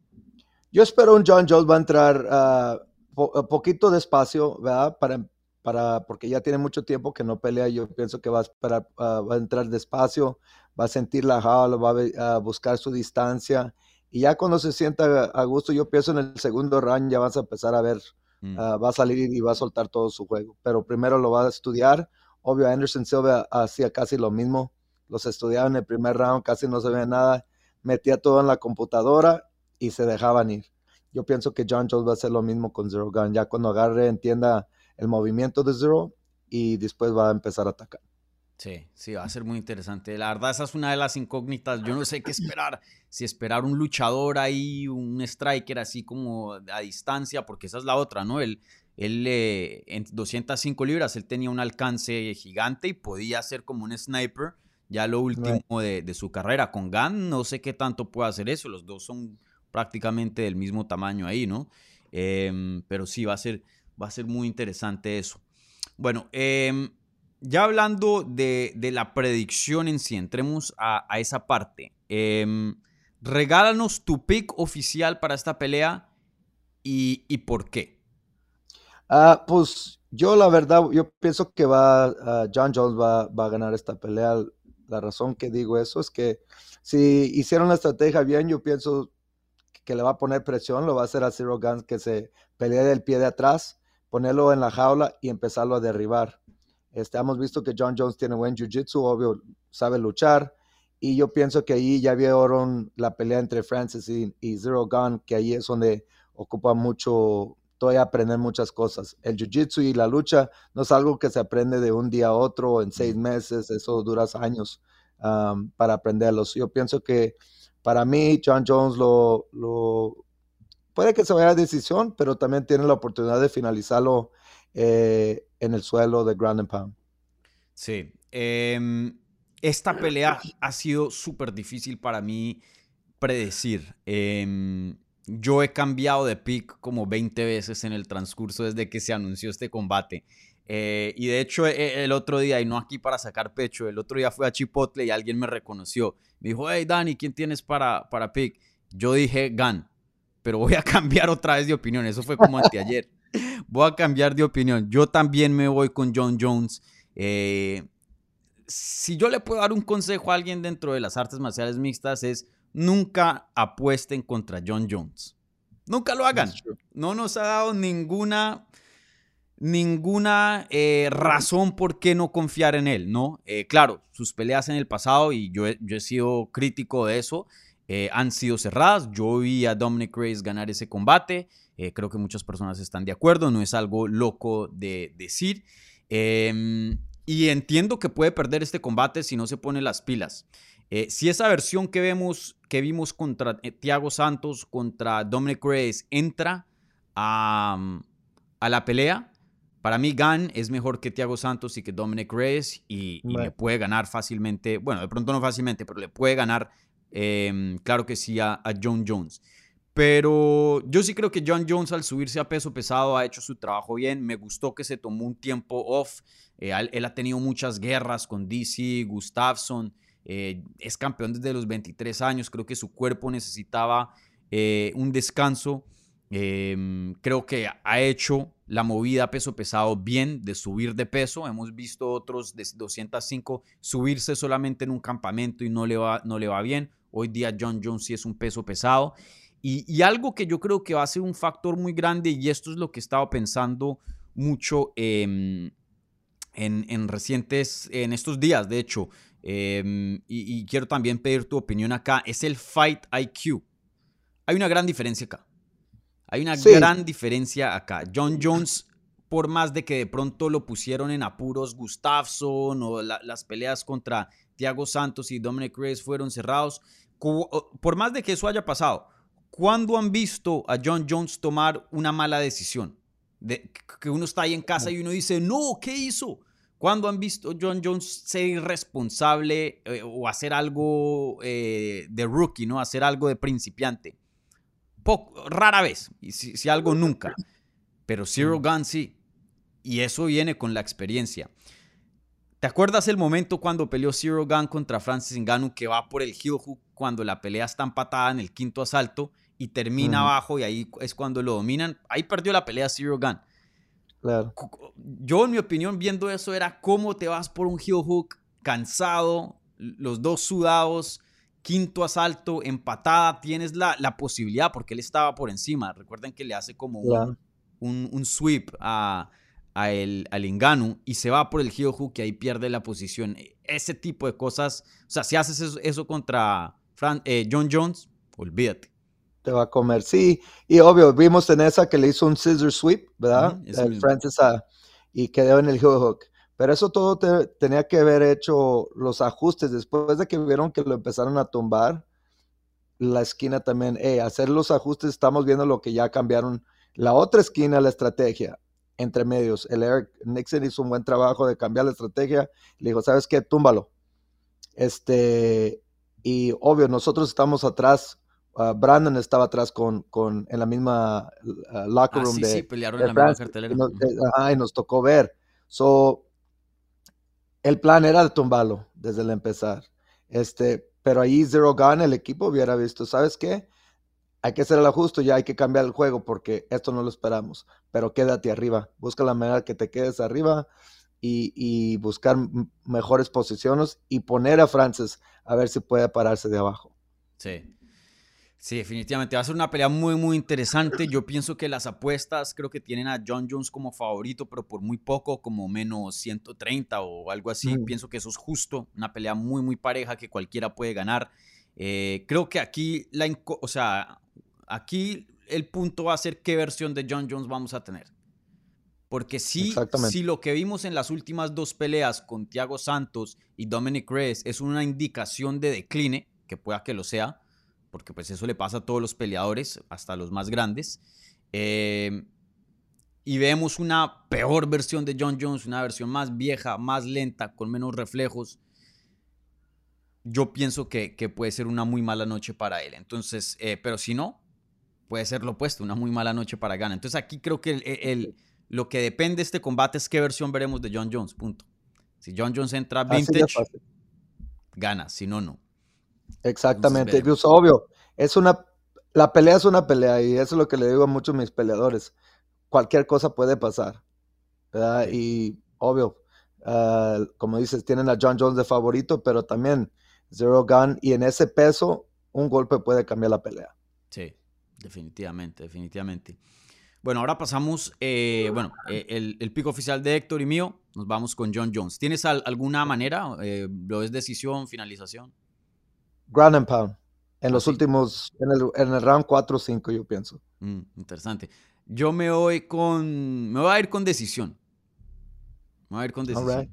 Yo espero un John Jones va a entrar eh, poquito despacio, ¿verdad? Para, para, porque ya tiene mucho tiempo que no pelea. Yo pienso que va a esperar, ah, va a entrar despacio, va a sentir la jaula, va a, buscar su distancia. Y ya cuando se sienta a gusto, yo pienso en el segundo round ya vas a empezar a ver, mm. ah, va a salir y va a soltar todo su juego. Pero primero lo va a estudiar. Obvio, Anderson Silva hacía casi lo mismo. Los estudiaba en el primer round, casi no se veía nada. Metía todo en la computadora y se dejaban ir. Yo pienso que John Jones va a hacer lo mismo con Zero Gun, ya cuando agarre, entienda el movimiento de Zero y después va a empezar a atacar. Sí, sí, va a ser muy interesante. La verdad, esa es una de las incógnitas. Yo no sé qué esperar. Si esperar un luchador ahí, un striker así como a distancia, porque esa es la otra, ¿no? Él, él eh, en 205 libras, él tenía un alcance gigante y podía ser como un sniper. Ya lo último de, de, su carrera. Con Gunn, no sé qué tanto puede hacer eso. Los dos son prácticamente del mismo tamaño ahí, ¿no? Em, pero sí, va a ser, Va a ser muy interesante eso. Bueno, em, ya hablando de, la predicción en sí, entremos a, esa parte. Em, regálanos tu pick oficial para esta pelea y, por qué. Ah, pues yo la verdad, yo pienso que va, ah, John Jones va, va, a ganar esta pelea. La razón que digo eso es que si hicieron la estrategia bien, yo pienso que le va a poner presión, lo va a hacer a Zero Guns que se pelee del pie de atrás, ponerlo en la jaula y empezarlo a derribar. Este, hemos visto que John Jones tiene buen jiu-jitsu, obvio, sabe luchar. Y yo pienso que ahí ya vieron la pelea entre Francis y, Zero Gun, que ahí es donde ocupa mucho, todavía aprender muchas cosas. El jiu-jitsu y la lucha no es algo que se aprende de un día a otro, en seis meses, eso dura años um, para aprenderlos. Yo pienso que para mí, John Jones lo, puede que se vaya a decisión, pero también tiene la oportunidad de finalizarlo eh, en el suelo de Ground and Pound. Sí. Em, esta pelea ha sido súper difícil para mí predecir. Em, yo he cambiado de pick como 20 veces en el transcurso desde que se anunció este combate. Eh, y de hecho, e, el otro día, y no aquí para sacar pecho, el otro día fui a Chipotle y alguien me reconoció. Me dijo, hey Dani, ¿quién tienes para, para pick? Yo dije Gun, pero voy a cambiar otra vez de opinión. Eso fue como anteayer. voy a cambiar de opinión. Yo también me voy con John Jones. Eh, si yo le puedo dar un consejo a alguien dentro de las artes marciales mixtas es nunca apuesten contra John Jones. Nunca lo hagan. No nos ha dado ninguna ninguna eh, razón por qué no confiar en él, ¿no? Eh, claro, sus peleas en el pasado, y yo, he sido crítico de eso, han sido cerradas. Yo vi a Dominic Reyes ganar ese combate. Eh, creo que muchas personas están de acuerdo, no es algo loco de decir. Em, y entiendo que puede perder este combate si no se pone las pilas. Eh, si esa versión que, vemos, que vimos contra eh, Thiago Santos, contra Dominic Reyes, entra a, la pelea, para mí Gan es mejor que Thiago Santos y que Dominic Reyes y, le puede ganar fácilmente, bueno, de pronto no fácilmente, pero le puede ganar, em, claro que sí, a John Jones. Pero yo sí creo que John Jones al subirse a peso pesado ha hecho su trabajo bien. Me gustó que se tomó un tiempo off. Eh, él, ha tenido muchas guerras con DC, Gustafsson. Eh, es campeón desde los 23 años. Creo que su cuerpo necesitaba eh, un descanso. Em, creo que ha hecho la movida peso pesado bien de subir de peso. Hemos visto otros de 205 subirse solamente en un campamento y no le va, no le va bien. Hoy día John Jones sí es un peso pesado. Y, algo que yo creo que va a ser un factor muy grande, y esto es lo que he estado pensando mucho em, en, recientes, en estos días, de hecho, em, y, quiero también pedir tu opinión acá, es el Fight IQ. Hay una gran diferencia acá. Hay una gran diferencia acá. John Jones, por más de que de pronto lo pusieron en apuros Gustafsson o las peleas contra Thiago Santos y Dominic Reyes fueron cerrados, por más de que eso haya pasado, ¿Cuándo han visto a John Jones tomar una mala decisión? De, que uno está ahí en casa y uno dice, no, ¿qué hizo? ¿Cuándo han visto a John Jones ser irresponsable eh, o hacer algo eh, de rookie, ¿no? Hacer algo de principiante? Poco, rara vez, y si, algo nunca. Pero Zero Gun sí. Y eso viene con la experiencia. ¿Te acuerdas el momento cuando peleó Zero Gun contra Francis Ngannou que va por el heel hook cuando la pelea está empatada en el quinto asalto y termina abajo y ahí es cuando lo dominan. Ahí perdió la pelea Zero Gun. Claro. Yo, en mi opinión, viendo eso, era cómo te vas por un heel hook cansado, los dos sudados, quinto asalto, empatada, tienes la, la posibilidad, porque él estaba por encima. Recuerden que le hace como un, un, sweep a, a el, al Inganu y se va por el heel hook y ahí pierde la posición. Ese tipo de cosas, o sea, si haces eso, eso contra eh, John Jones, olvídate te va a comer. Sí, y obvio, vimos en esa que le hizo un scissor sweep, ¿verdad? Francis y quedó en el heel hook. Pero eso todo tenía que haber hecho los ajustes después de que vieron que lo empezaron a tumbar. La esquina también, eh, hacer los ajustes, estamos viendo lo que ya cambiaron. La otra esquina, la estrategia, entre medios. El Eric Nixon hizo un buen trabajo de cambiar la estrategia. Le dijo, ¿sabes qué? Túmbalo. Este, y obvio, nosotros estamos atrás uh, Brandon estaba atrás con, con en la misma uh, locker Ah, room sí, de, sí, pelearon de en la misma cartelera. y nos, Ujú. eh, ajá, y nos tocó ver. So, el plan era de tumbarlo desde el empezar. Este, pero ahí Zero Gun, el equipo hubiera visto, ¿sabes qué? Hay que hacer el ajuste, ya hay que cambiar el juego porque esto no lo esperamos. Pero quédate arriba, busca la manera que te quedes arriba y, y buscar mejores posiciones y poner a Francis a ver si puede pararse de abajo. Sí. Sí, definitivamente. Va a ser una pelea muy, muy interesante. Yo pienso que las apuestas creo que tienen a John Jones como favorito, pero por muy poco, como menos 130 o algo así. Mm. Pienso que eso es justo. Una pelea muy, muy pareja que cualquiera puede ganar. Eh, creo que aquí, la, o sea, aquí el punto va a ser qué versión de John Jones vamos a tener. Porque si, si lo que vimos en las últimas dos peleas con Thiago Santos y Dominic Reyes es una indicación de decline, que pueda que lo sea, porque pues eso le pasa a todos los peleadores, hasta los más grandes, eh, y vemos una peor versión de John Jones, una versión más vieja, más lenta, con menos reflejos, yo pienso que, que puede ser una muy mala noche para él. Entonces, eh, pero si no, puede ser lo opuesto, una muy mala noche para Gana. Entonces aquí creo que el- el- lo que depende de este combate es qué versión veremos de John Jones, punto. Si John Jones entra vintage, gana, si no, no. Exactamente, veremos. pues, obvio, es una, la pelea es una pelea y eso es lo que le digo a muchos de mis peleadores. Cualquier cosa puede pasar. Y obvio, ah, como dices, tienen a John Jones de favorito, pero también Zero Gun y en ese peso un golpe puede cambiar la pelea. Sí, definitivamente, definitivamente. Bueno, ahora pasamos, eh, bueno, eh, el, el pico oficial de Héctor y mío, nos vamos con John Jones. ¿Tienes al- alguna manera? Eh, ¿Lo es decisión, finalización? Ground and pound. En Ah, los últimos, en el, en el round 4 o 5, yo pienso. Mm, interesante. Yo me voy con, me voy a ir con decisión. Me voy a ir con decisión.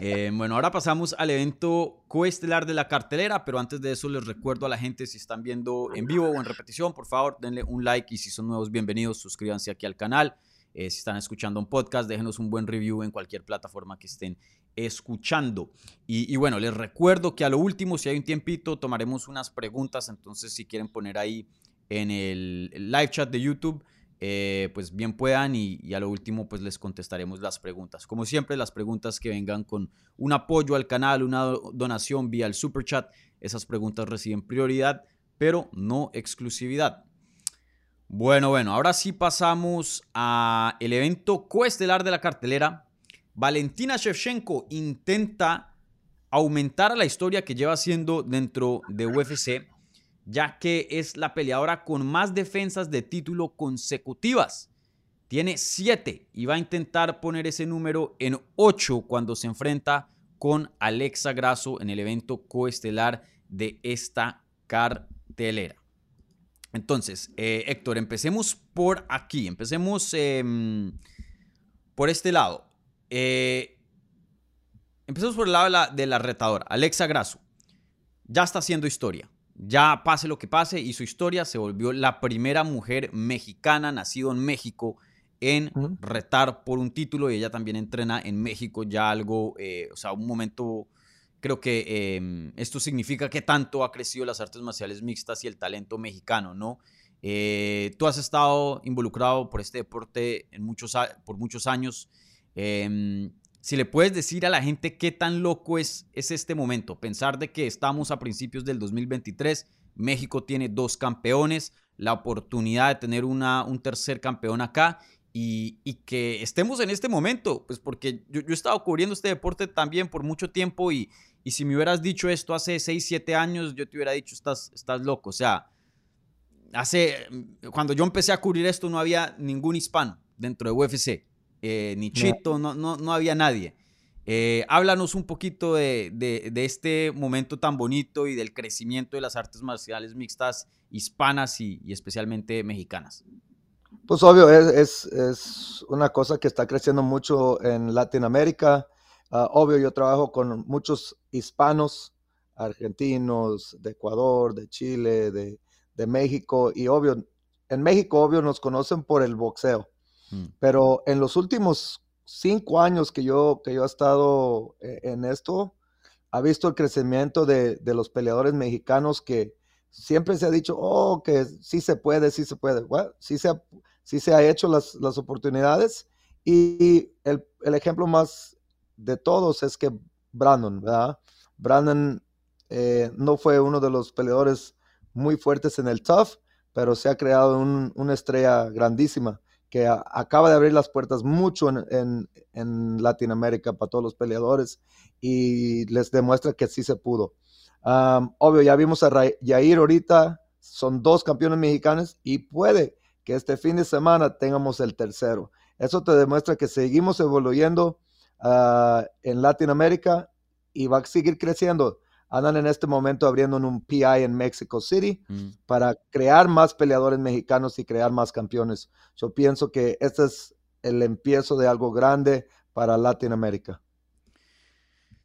Eh, bueno, ahora pasamos al evento coestelar de la cartelera, pero antes de eso les recuerdo a la gente si están viendo en vivo o en repetición, por favor denle un like y si son nuevos bienvenidos, suscríbanse aquí al canal. Eh, si están escuchando un podcast, déjenos un buen review en cualquier plataforma que estén escuchando. Y, bueno, les recuerdo que a lo último, si hay un tiempito, tomaremos unas preguntas, entonces si quieren poner ahí en el, live chat de YouTube, eh, pues bien puedan y, a lo último pues les contestaremos las preguntas. Como siempre, las preguntas que vengan con un apoyo al canal, una do- donación vía el super chat, esas preguntas reciben prioridad, pero no exclusividad. Bueno, bueno, ahora sí pasamos a el evento coestelar de la cartelera. Valentina Shevchenko intenta aumentar la historia que lleva haciendo dentro de UFC, ya que es la peleadora con más defensas de título consecutivas. Tiene 7 y va a intentar poner ese número en 8 cuando se enfrenta con Alexa Grasso en el evento coestelar de esta cartelera. Entonces, eh, Héctor, empecemos por aquí. Empecemos em, por este lado. Eh, empecemos por el lado de la, de la retadora. Alexa Grasso ya está haciendo historia. Ya pase lo que pase, hizo historia. Se volvió la primera mujer mexicana nacida en México en retar por un título y ella también entrena en México ya algo, eh, o sea, un momento, creo que eh, esto significa que tanto ha crecido las artes marciales mixtas y el talento mexicano, ¿no? Eh, tú has estado involucrado por este deporte en muchos, por muchos años. Eh, si le puedes decir a la gente qué tan loco es, es este momento, pensar de que estamos a principios del 2023, México tiene dos campeones, la oportunidad de tener un tercer campeón acá y, que estemos en este momento, pues porque yo, yo he estado cubriendo este deporte también por mucho tiempo y, y si me hubieras dicho esto hace 6, 7 años, yo te hubiera dicho, estás, estás loco, o sea, hace, cuando yo empecé a cubrir esto no había ningún hispano dentro de UFC, eh, ni Chito, no, no, no había nadie. Eh, háblanos un poquito de, de, de, este momento tan bonito y del crecimiento de las artes marciales mixtas hispanas y, y especialmente mexicanas. Pues obvio, es, es, es, una cosa que está creciendo mucho en Latinoamérica. Uh, obvio, yo trabajo con muchos hispanos, argentinos, de Ecuador, de Chile, de, de México, y obvio, en México, obvio, nos conocen por el boxeo. Mm. Pero en los últimos cinco años que yo, que yo he estado en esto, ha visto el crecimiento de, de los peleadores mexicanos que siempre se ha dicho, oh, que sí se puede, sí se puede. Bueno, sí se ha, sí se ha hecho las, las oportunidades y el, el, ejemplo más de todos es que Brandon, ¿verdad? Brandon eh, no fue uno de los peleadores muy fuertes en el tough, pero se ha creado un, una estrella grandísima que acaba de abrir las puertas mucho en, en, en, Latinoamérica para todos los peleadores y les demuestra que sí se pudo. Um, obvio, ya vimos a Yair ahorita, son dos campeones mexicanos y puede que este fin de semana tengamos el tercero. Eso te demuestra que seguimos evoluyendo uh, en Latinoamérica y va a seguir creciendo andan en este momento abriendo un PI en Mexico City mm. para crear más peleadores mexicanos y crear más campeones. Yo pienso que este es el empiezo de algo grande para Latinoamérica.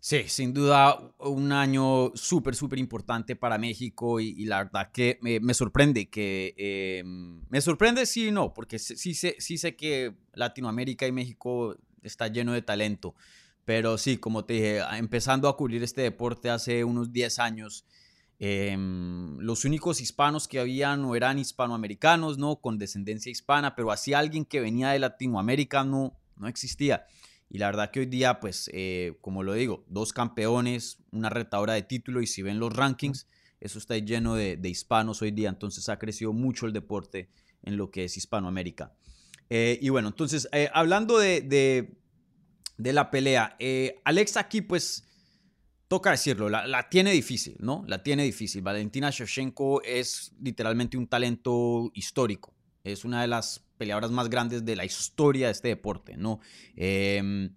Sí, sin duda un año súper, súper importante para México y, la verdad que me, sorprende que... Em, me sorprende sí y no, porque sí, sé, sí sé que Latinoamérica y México está lleno de talento. Pero sí, como te dije, empezando a cubrir este deporte hace unos 10 años, em, los únicos hispanos que habían eran hispanoamericanos, ¿no? Con descendencia hispana, pero así alguien que venía de Latinoamérica no, no existía. Y la verdad que hoy día, pues, eh, como lo digo, dos campeones, una retadora de título y si ven los rankings, eso está lleno de, hispanos hoy día. Entonces ha crecido mucho el deporte en lo que es Hispanoamérica. Eh, y bueno, entonces, eh, hablando de, de la pelea. Eh, Alexa aquí, pues, toca decirlo, la, tiene difícil, ¿no? La tiene difícil. Valentina Shevchenko es literalmente un talento histórico. Es una de las peleadoras más grandes de la historia de este deporte, ¿no? Em,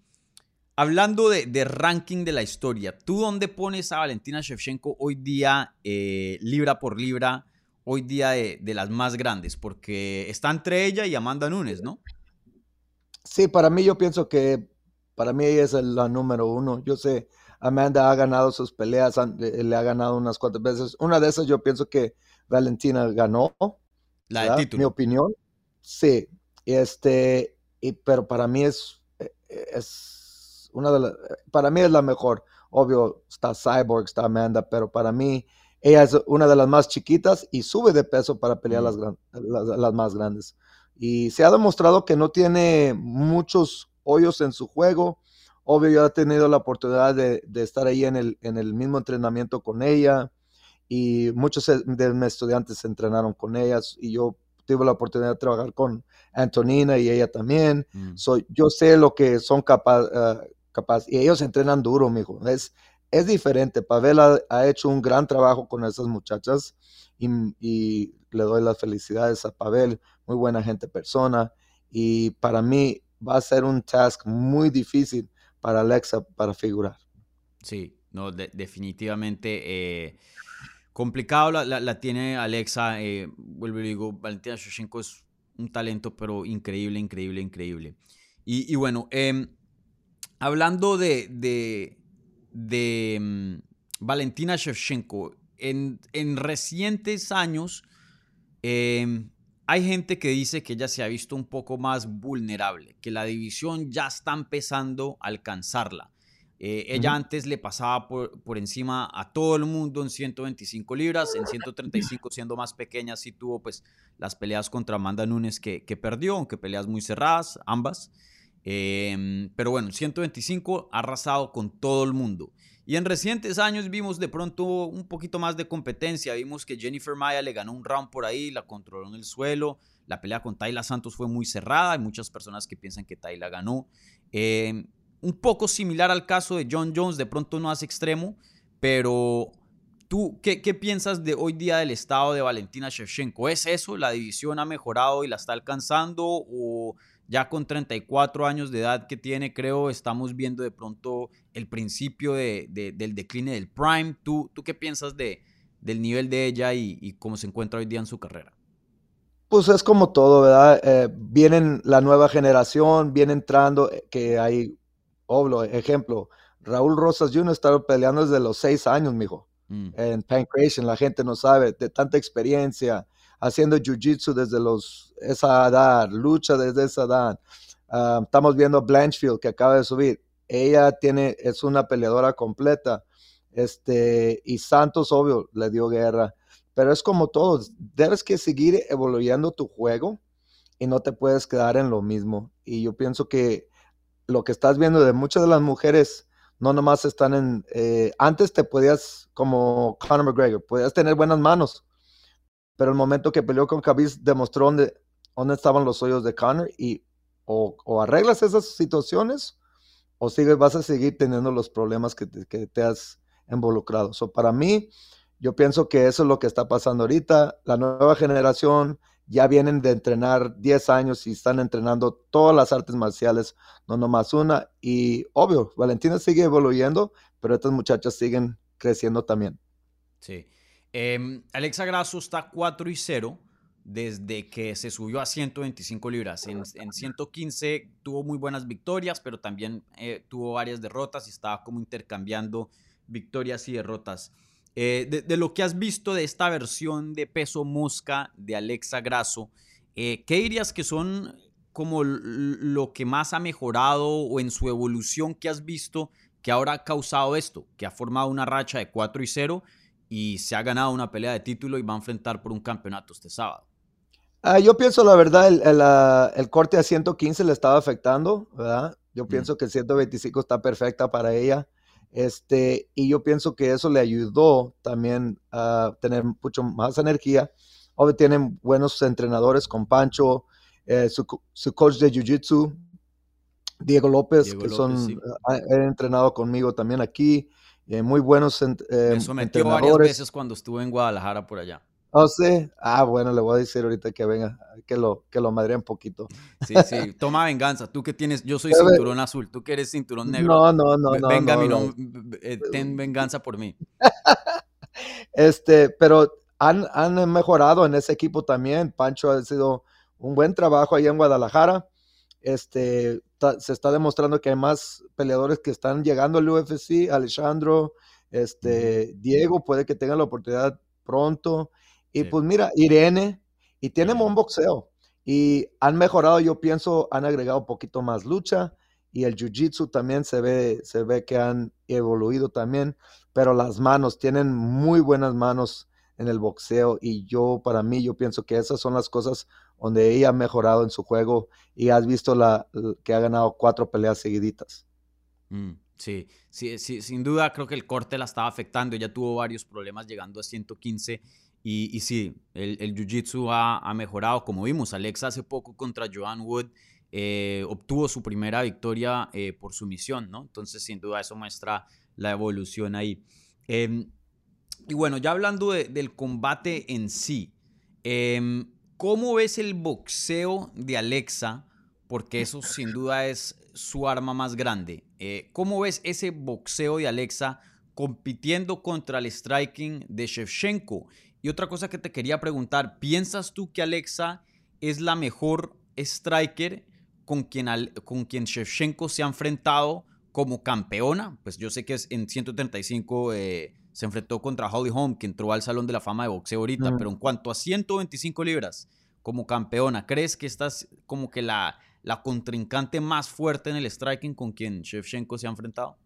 hablando de, ranking de la historia, ¿tú dónde pones a Valentina Shevchenko hoy día, eh, libra por libra, hoy día de, de, las más grandes? Porque está entre ella y Amanda Nunes, ¿no? Sí, para mí yo pienso que para mí ella es la número uno. Yo sé, Amanda ha ganado sus peleas, le ha ganado unas cuantas veces. Una de esas yo pienso que Valentina ganó. La de título. Mi opinión. Sí. Este, y, pero para mí es, e, e, es una de las, para mí es la mejor. Obvio, está Cyborg, está Amanda, pero para mí ella es una de las más chiquitas y sube de peso para pelear las, las, las más grandes. Y se ha demostrado que no tiene muchos hoyos en su juego. Obvio, yo he tenido la oportunidad de, estar ahí en el, en el, mismo entrenamiento con ella y muchos de mis estudiantes se entrenaron con ellas y yo tuve la oportunidad de trabajar con Antonina y ella también. Mm. yo sé lo que son capaz, ah, capaz y ellos entrenan duro, mijo. Es, es diferente. Pavel ha, hecho un gran trabajo con esas muchachas y, y, le doy las felicidades a Pavel, muy buena gente persona. Y para mí, va a ser un task muy difícil para Alexa para figurar. Sí, no, definitivamente eh, complicado la, tiene Alexa. Eh, vuelvo y digo, Valentina Shoshenko es un talento, pero increíble, increíble, increíble. Y, bueno, em, hablando de, de, de mm, Valentina Shevchenko, en, en recientes años, eh, hay gente que dice que ella se ha visto un poco más vulnerable, que la división ya está empezando a alcanzarla. Eh, ella antes le pasaba por, por, encima a todo el mundo en 125 libras, en 135 siendo más pequeña, sí tuvo pues las peleas contra Amanda Nunes que, que perdió, aunque peleas muy cerradas, ambas. Em, pero bueno, 125 ha arrasado con todo el mundo. Y en recientes años vimos de pronto un poquito más de competencia. Vimos que Jennifer Maya le ganó un round por ahí, la controló en el suelo. La pelea con Tayla Santos fue muy cerrada. Hay muchas personas que piensan que Tayla ganó. Eh, un poco similar al caso de John Jones, de pronto no hace extremo, pero ¿tú qué, qué piensas de hoy día del estado de Valentina Shevchenko? ¿Es eso? ¿La división ha mejorado y la está alcanzando? ¿O ya con 34 años de edad que tiene, creo, estamos viendo de pronto el principio de, del decline del Prime. ¿Tú, tú qué piensas de, del nivel de ella y, cómo se encuentra hoy día en su carrera? Pues es como todo, ¿verdad? Eh, vienen la nueva generación, viene entrando, eh, que hay, obvio, ejemplo, Raúl Rosas Jr. estaba peleando desde los seis años, mijo. Mm. En Pancration, la gente no sabe, de tanta experiencia, haciendo jiu-jitsu desde los, esa edad, lucha desde esa edad. Ah, estamos viendo Blanchfield que acaba de subir. Ella tiene, es una peleadora completa. Este, y Santos, obvio, le dio guerra. pero es como todo, debes que seguir evolucionando tu juego y no te puedes quedar en lo mismo. Y yo pienso que lo que estás viendo de muchas de las mujeres, no nomás están en, eh, antes te podías, como Conor McGregor, podías tener buenas manos, pero el momento que peleó con Khabib demostró dónde, dónde estaban los hoyos de Conor y o, arreglas esas situaciones o sigues, vas a seguir teniendo los problemas que te, que te has involucrado. So, para mí, yo pienso que eso es lo que está pasando ahorita. La nueva generación ya vienen de entrenar 10 años y están entrenando todas las artes marciales, no nomás una. Y obvio, Valentina sigue evoluyendo, pero estas muchachas siguen creciendo también. Sí. Em, Alexa Grasso está 4 y 0 desde que se subió a 125 libras. En, 115 tuvo muy buenas victorias, pero también eh, tuvo varias derrotas y estaba como intercambiando victorias y derrotas. Eh, de, lo que has visto de esta versión de peso mosca de Alexa Grasso, eh, ¿qué dirías que son como lo que más ha mejorado o en su evolución que has visto que ahora ha causado esto, que ha formado una racha de 4 y 0 y se ha ganado una pelea de título y va a enfrentar por un campeonato este sábado? Ah, yo pienso, la verdad, el, ah, el, corte a 115 le estaba afectando, ¿verdad? Yo pienso que el 125 está perfecta para ella. Este, y yo pienso que eso le ayudó también a tener mucho más energía. Hoy tienen buenos entrenadores con Pancho, eh, su, coach de Jiu-Jitsu, Diego López, que son, ha, entrenado conmigo también aquí. Eh, muy buenos eh, Me sometió varias veces cuando estuve en Guadalajara por allá. Oh, sí. Ah, bueno, le voy a decir ahorita que venga, que lo, que lo madre un poquito. Sí, sí. Toma venganza. Tú que tienes, yo soy cinturón azul, tú que eres cinturón negro. No, no, no, no. Venga, no, eh, ten venganza por mí. Este, pero han, han mejorado en ese equipo también. Pancho ha sido un buen trabajo allá en Guadalajara. Este, se está demostrando que hay más peleadores que están llegando al UFC. Alejandro, este, Diego puede que tenga la oportunidad pronto. Y pues mira, Irene, y tienen buen boxeo. Y han mejorado, yo pienso, han agregado un poquito más lucha. Y el jiu-jitsu también se ve, se ve que han evoluido también. Pero las manos, tienen muy buenas manos en el boxeo. Y yo, para mí, yo pienso que esas son las cosas donde ella ha mejorado en su juego. Y has visto la, que ha ganado cuatro peleas seguiditas. Mm, sí, sí, sin duda creo que el corte la estaba afectando. Ella tuvo varios problemas llegando a 115 y, sí, el, Jiu-Jitsu ha, mejorado. Como vimos, Alexa hace poco contra Joan Wood eh, obtuvo su primera victoria eh, por sumisión, ¿no? Entonces, sin duda, eso muestra la evolución ahí. Em, y bueno, ya hablando del combate en sí, em, ¿cómo ves el boxeo de Alexa? Porque eso sin duda es su arma más grande. Eh, ¿Cómo ves ese boxeo de Alexa compitiendo contra el striking de Shevchenko? Y otra cosa que te quería preguntar, ¿piensas tú que Alexa es la mejor striker con quien, con quien Shevchenko se ha enfrentado como campeona? Pues yo sé que en 135 eh, se enfrentó contra Holly Holm, que entró al Salón de la Fama de Boxeo ahorita, pero en cuanto a 125 libras como campeona, ¿crees que estás como que la, la contrincante más fuerte en el striking con quien Shevchenko se ha enfrentado?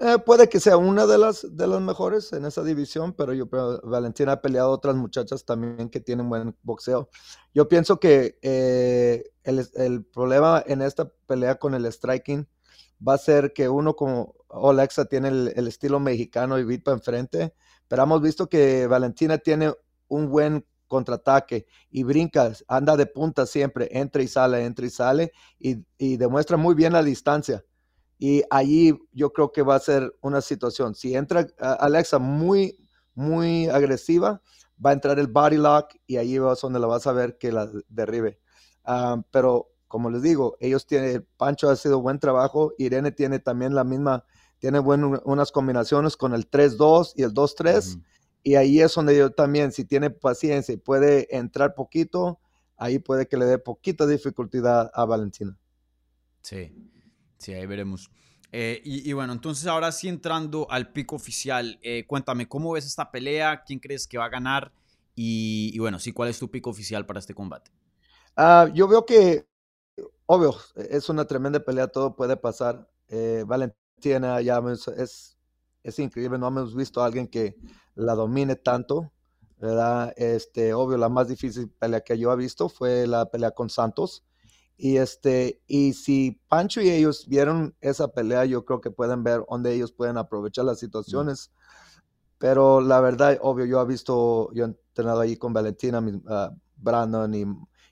Eh, puede que sea una de las, de las mejores en esa división, pero yo Valentina ha peleado otras muchachas también que tienen buen boxeo. Yo pienso que eh, el, problema en esta pelea con el striking va a ser que uno como Alexa tiene el, estilo mexicano y Vitpa enfrente, pero hemos visto que Valentina tiene un buen contraataque y brinca, anda de punta siempre, entra y sale, entra y sale y, demuestra muy bien la distancia. Y allí yo creo que va a ser una situación. Si entra Alexa muy, muy agresiva, va a entrar el body lock y allí es donde la vas a ver que la derribe. Ah, pero como les digo, ellos tienen, Pancho ha sido buen trabajo, Irene tiene también la misma, tiene unas combinaciones con el 3-2 y el 2-3. Y ahí es donde yo también, si tiene paciencia y puede entrar poquito, ahí puede que le dé poquita dificultad a Valentina. Sí. Sí, ahí veremos. Eh, y, bueno, entonces ahora sí entrando al pico oficial, eh, cuéntame, ¿cómo ves esta pelea? ¿Quién crees que va a ganar? Y, bueno, sí, ¿cuál es tu pico oficial para este combate? Ah, yo veo que, obvio, es una tremenda pelea, todo puede pasar. Eh, Valentina ya es, es increíble, no hemos visto a alguien que la domine tanto. ¿verdad? Este, obvio, la más difícil pelea que yo he visto fue la pelea con Santos. Y este, y si Pancho y ellos vieron esa pelea, yo creo que pueden ver dónde ellos pueden aprovechar las situaciones. Pero la verdad, obvio, yo he visto, yo he entrenado ahí con Valentina, uh, Brandon y,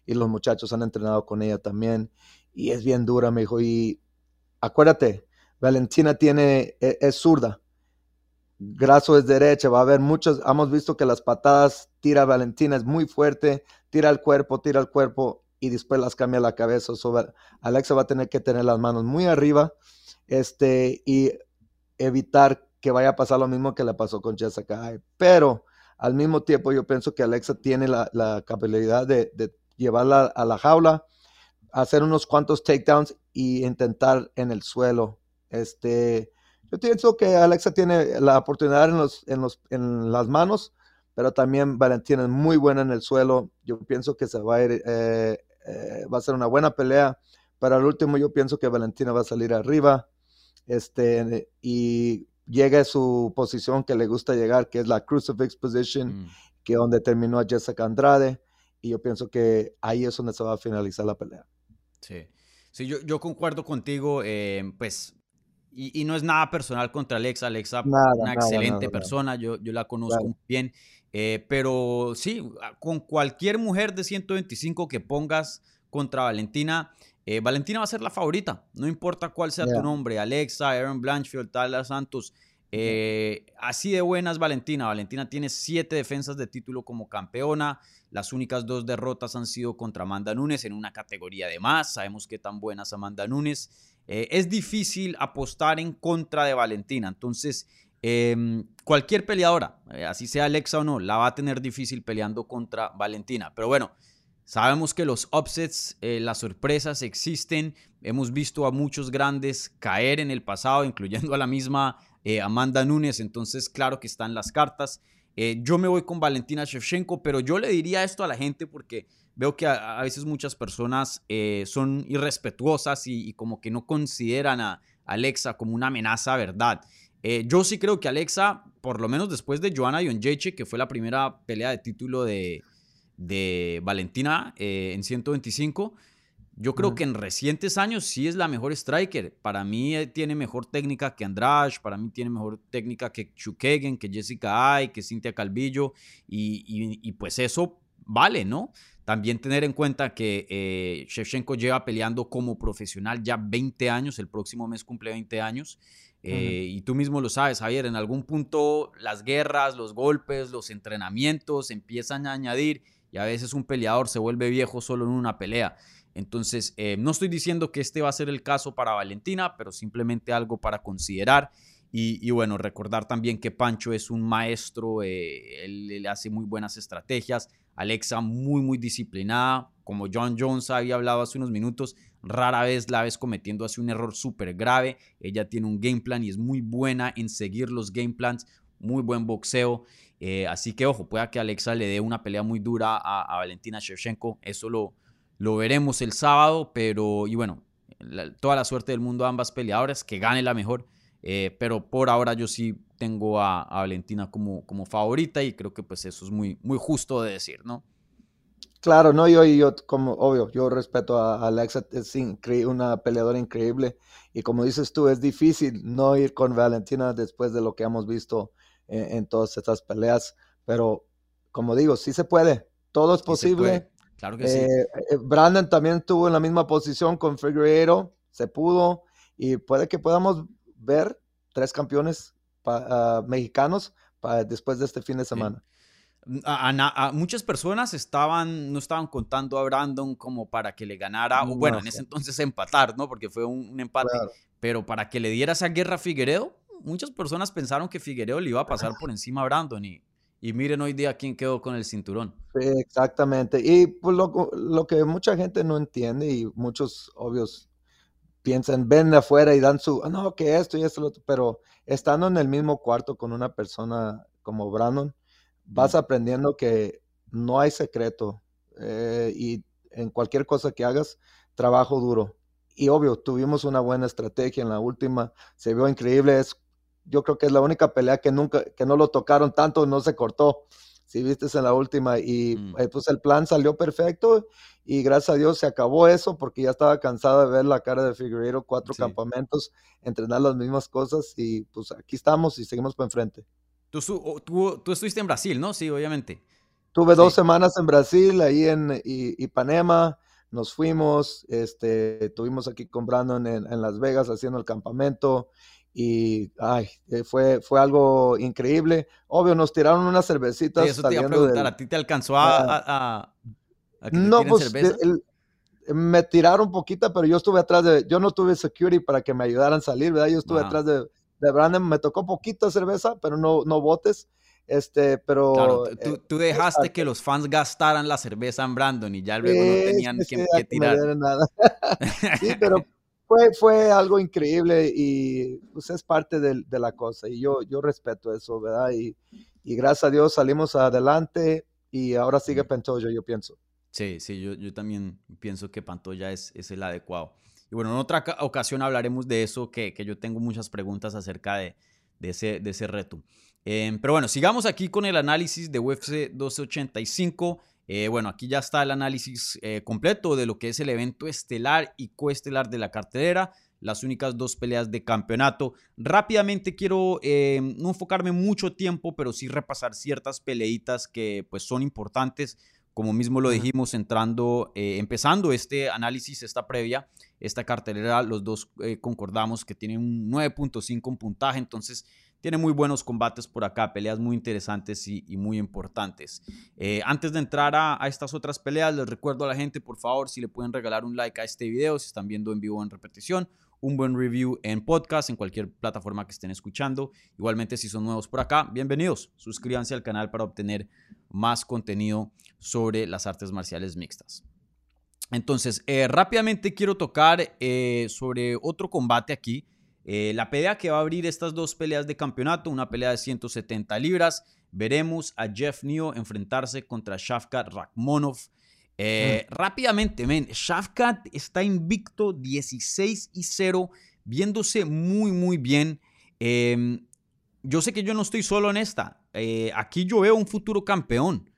y, los muchachos han entrenado con ella también. Y es bien dura, me dijo. Y acuérdate, Valentina tiene, es, es zurda. Graso es derecha, va a haber muchos, hemos visto que las patadas tira Valentina, es muy fuerte, tira el cuerpo, tira el cuerpo y después las cambia la cabeza. Alexa va a tener que tener las manos muy arriba este, y evitar que vaya a pasar lo mismo que le pasó con Jessica Pero al mismo tiempo yo pienso que Alexa tiene la, la capacidad de, llevarla a la jaula, hacer unos cuantos takedowns y intentar en el suelo. Este, yo pienso que Alexa tiene la oportunidad en, los, en, los, en las manos, pero también Valentina es muy buena en el suelo. Yo pienso que se va a ir, eh, eh, va a ser una buena pelea. Para el último, yo pienso que Valentina va a salir arriba este, y llega a su posición que le gusta llegar, que es la crucifix position, mm. que donde terminó a Jessica Andrade. Y yo pienso que ahí es donde se va a finalizar la pelea. Sí, sí yo, yo concuerdo contigo. Eh, pues y, y, no es nada personal contra Alexa. Alexa, nada, una nada, excelente nada, persona, yo, yo la conozco claro. bien. Eh, pero sí, con cualquier mujer de 125 que pongas contra Valentina, eh, Valentina va a ser la favorita. No importa cuál sea yeah. tu nombre, Alexa, Aaron Blanchfield, Tala Santos. Eh, así de buena es Valentina. Valentina tiene siete defensas de título como campeona. Las únicas dos derrotas han sido contra Amanda Nunes en una categoría de más. Sabemos qué tan buena es Amanda Nunes. Eh, es difícil apostar en contra de Valentina. Entonces, eh, cualquier peleadora, eh, así sea Alexa o no, la va a tener difícil peleando contra Valentina. Pero bueno, sabemos que los upsets, las sorpresas existen. Hemos visto a muchos grandes caer en el pasado, incluyendo a la misma eh, Amanda Nunes. Entonces, claro que están las cartas. Eh, yo me voy con Valentina Shevchenko, pero yo le diría esto a la gente porque veo que a, veces muchas personas eh, son irrespetuosas y, como que no consideran a Alexa como una amenaza, ¿verdad? Yo sí creo que Alexa, por lo menos después de Joanna Jonjeche, que fue la primera pelea de título de, de Valentina en 125, yo creo uh -huh. que en recientes años sí es la mejor striker. Para mí eh, tiene mejor técnica que Andrade, para mí tiene mejor técnica que Chukegen, que Jessica Ay, que Cintia Calvillo, y, y, y pues eso vale, ¿no? También tener en cuenta que eh, Shevchenko lleva peleando como profesional ya 20 años, el próximo mes cumple 20 años. Eh, uh -huh. Y tú mismo lo sabes, Javier, en algún punto las guerras, los golpes, los entrenamientos empiezan a añadir y a veces un peleador se vuelve viejo solo en una pelea. Entonces, eh, no estoy diciendo que este va a ser el caso para Valentina, pero simplemente algo para considerar. Y, bueno, recordar también que Pancho es un maestro, eh, él, él, hace muy buenas estrategias. Alexa muy, muy disciplinada. Como John Jones había hablado hace unos minutos, rara vez la ves cometiendo así un error súper grave. Ella tiene un game plan y es muy buena en seguir los game plans. Muy buen boxeo. Eh, así que, ojo, pueda que Alexa le dé una pelea muy dura a, a Valentina Shevchenko. Eso lo, lo veremos el sábado, pero, y bueno, la, toda la suerte del mundo a ambas peleadoras, que gane la mejor. Eh, pero por ahora yo sí tengo a, a, Valentina como, como favorita y creo que pues eso es muy, muy justo de decir, ¿no? Claro, no, yo, yo como obvio, yo respeto a Alexa, es una peleadora increíble y como dices tú, es difícil no ir con Valentina después de lo que hemos visto en, en todas estas peleas, pero como digo, sí se puede, todo es posible. Sí claro que eh, sí. Brandon también estuvo en la misma posición con Figueiredo, se pudo y puede que podamos ver tres campeones pa, uh, mexicanos pa, después de este fin de semana. Sí. A, a, a, muchas personas estaban, no estaban contando a Brandon como para que le ganara, no, o bueno, en ese entonces empatar, ¿no? Porque fue un, un empate, claro. pero para que le diera esa guerra a Figueredo, muchas personas pensaron que Figueredo le iba a pasar por encima a Brandon y, y miren hoy día quién quedó con el cinturón. Sí, exactamente. Y pues, lo, lo, que mucha gente no entiende y muchos obvios piensan, ven de afuera y dan su, oh, no, que esto y esto, lo otro, pero estando en el mismo cuarto con una persona como Brandon, vas mm. aprendiendo que no hay secreto eh, y en cualquier cosa que hagas, trabajo duro. Y obvio, tuvimos una buena estrategia en la última, se vio increíble, es, yo creo que es la única pelea que nunca, que no lo tocaron tanto, no se cortó. si viste en la última, y Mm. eh, pues el plan salió perfecto y gracias a Dios se acabó eso porque ya estaba cansado de ver la cara de Figueiredo, cuatro Sí. campamentos, entrenar las mismas cosas y pues aquí estamos y seguimos para enfrente. Tú, tú- tú estuviste en Brasil, ¿no? Sí, obviamente. Tuve dos Sí. semanas en Brasil, ahí en Ipanema, nos fuimos, este, estuvimos aquí con Brandon en, en Las Vegas haciendo el campamento y ay, eh, fue, fue algo increíble. Obvio, nos tiraron unas Sí, cervecitas eso te iba a preguntar. del- ¿A ti te alcanzó a, Ah. a- a- a que No, pues cerveza? el- el- me tiraron poquita, pero yo estuve atrás de, yo no tuve security para que me ayudaran a salir, ¿verdad? Yo estuve atrás de, de Brandon, me tocó poquita cerveza, pero no, no botes, este, pero... Claro, tú, eh, tú- dejaste que los fans gastaran la cerveza en Brandon y ya luego no Sí, tenían sí, que, sí, que tirar. dieran nada. Sí, pero fue, fue algo increíble y pues es parte de, la cosa y yo, yo respeto eso, ¿verdad? Y, y gracias a Dios salimos adelante y ahora sigue. Pentoyo, yo pienso. Sí, sí, yo, yo también pienso que Pantoya es, es el adecuado. Y bueno, en otra ca- ocasión hablaremos de eso, que, que yo tengo muchas preguntas acerca de, de, ese, de ese reto. Em, pero bueno, sigamos aquí con el análisis de UFC 1285. Eh, bueno, aquí ya está el análisis eh, completo de lo que es el evento estelar y coestelar de la cartelera, las únicas dos peleas de campeonato. Rápidamente quiero eh, no enfocarme mucho tiempo, pero sí repasar ciertas peleitas que pues son importantes. Como mismo lo dijimos, entrando, empezando este análisis, esta previa, esta cartelera, los dos concordamos que tiene un 9.5 en puntaje, entonces tiene muy buenos combates por acá, peleas muy interesantes y, muy importantes. Eh, antes de entrar a, a estas otras peleas, les recuerdo a la gente, por favor, si le pueden regalar un like a este video, si están viendo en vivo o en repetición, un buen review en podcast, en cualquier plataforma que estén escuchando. Igualmente, si son nuevos por acá, bienvenidos. Suscríbanse al canal para obtener más contenido sobre las artes marciales mixtas. Entonces, eh, rápidamente quiero tocar eh, sobre otro combate aquí. Eh, la pelea que va a abrir estas dos peleas de campeonato, una pelea de 170 libras. Veremos a Jeff Neo enfrentarse contra Shafkat Rakhmonov. Eh, Rápidamente, men, Shafkat está invicto 16 y 0, viéndose muy, muy bien. Eh, yo sé que yo no estoy solo en esta. Eh, aquí yo veo un futuro campeón.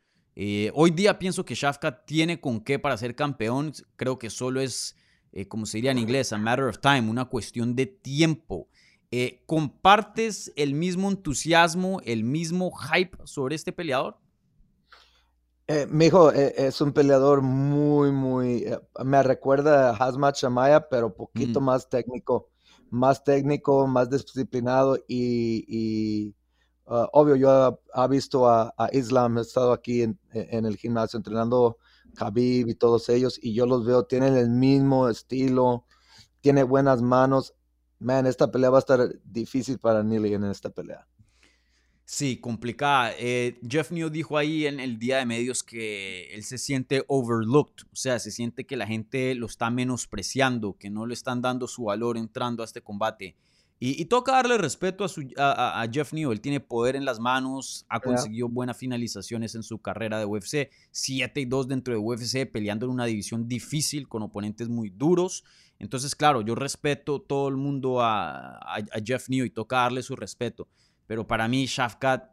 Hoy día pienso que Shafkat tiene con qué para ser campeón. Creo que solo es, eh, como se diría en inglés, a matter of time, una cuestión de tiempo. Eh, ¿Compartes el mismo entusiasmo, el mismo hype sobre este peleador? Eh, mijo, eh, es un peleador muy, muy, eh, me recuerda a Hazmat Shamaya, pero poquito Mm. más técnico, más técnico, más disciplinado y, y, uh, obvio, yo he visto a, a Islam, he estado aquí en, en el gimnasio entrenando Khabib y todos ellos y yo los veo, tienen el mismo estilo, tiene buenas manos. Man, esta pelea va a estar difícil para Neely en esta pelea. Sí, complicada. Eh, Jeff New dijo ahí en el día de medios que él se siente overlooked, o sea, se siente que la gente lo está menospreciando, que no le están dando su valor entrando a este combate. Y, y toca darle respeto a, su, a, a- Jeff New, él tiene poder en las manos, ha conseguido buenas finalizaciones en su carrera de UFC, 7 y 2 dentro de UFC, peleando en una división difícil con oponentes muy duros. Entonces, claro, yo respeto todo el mundo a, a- a Jeff New y toca darle su respeto. Pero para mí, Shafkat,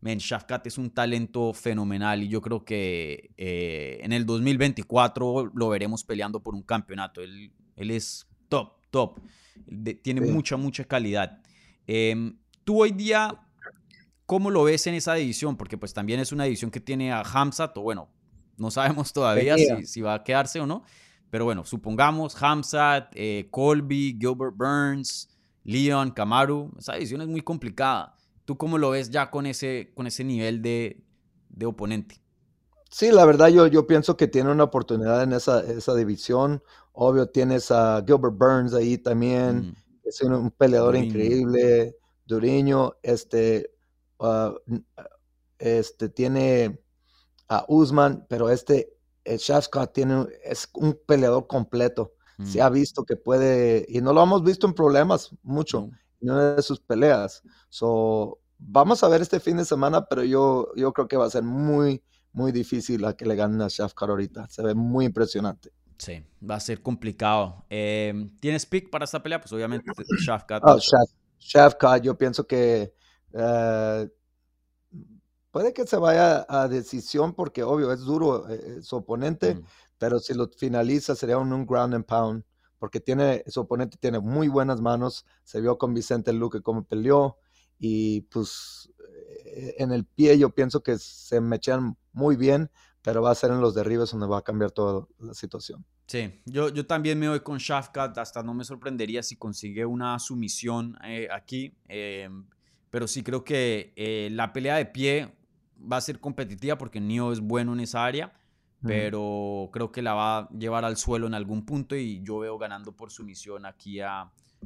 man, Shafkat es un talento fenomenal y yo creo que eh, en el 2024 lo veremos peleando por un campeonato. Él, él es top, top. De- tiene Sí. mucha, mucha calidad. Em, Tú hoy día, ¿cómo lo ves en esa división? Porque pues también es una división que tiene a Hamzat, o bueno, no sabemos todavía si, si va a quedarse o no. Pero bueno, supongamos Hamzat, eh, Colby, Gilbert Burns, Leon, Kamaru. Esa división es muy complicada. ¿Tú cómo lo ves ya con ese, con ese nivel de, de oponente? Sí, la verdad yo, yo pienso que tiene una oportunidad en esa, esa división. Obvio, tienes a Gilbert Burns ahí también, Mm, es un, un peleador Duriño. increíble. Duriño, este, n- este tiene a Usman, pero este, el Shafkat tiene, es un peleador completo. Se mm, ha visto que puede, y no lo hemos visto en problemas mucho no. en una de sus peleas. So, vamos a ver este fin de semana, pero yo, yo creo que va a ser muy, muy difícil a que le ganen a Shafkat ahorita. Se ve muy impresionante. Sí, va a ser complicado. Eh, ¿Tienes pick para esta pelea? Pues obviamente Shafkat. Oh, Shaf- Shafkat, yo pienso que eh, puede que se vaya a decisión porque obvio es duro eh, su oponente, Mm. pero si lo finaliza sería un, un ground and pound porque tiene, su oponente tiene muy buenas manos, se vio con Vicente Luque cómo peleó y pues eh, en el pie yo pienso que se mechan muy bien, pero va a ser en los derribes donde va a cambiar toda la situación. Sí, yo, yo también me voy con Shafkat, hasta no me sorprendería si consigue una sumisión eh, aquí, eh, pero sí creo que eh, la pelea de pie va a ser competitiva porque Nio es bueno en esa área, pero creo que la va a llevar al suelo en algún punto y yo veo ganando por sumisión aquí a,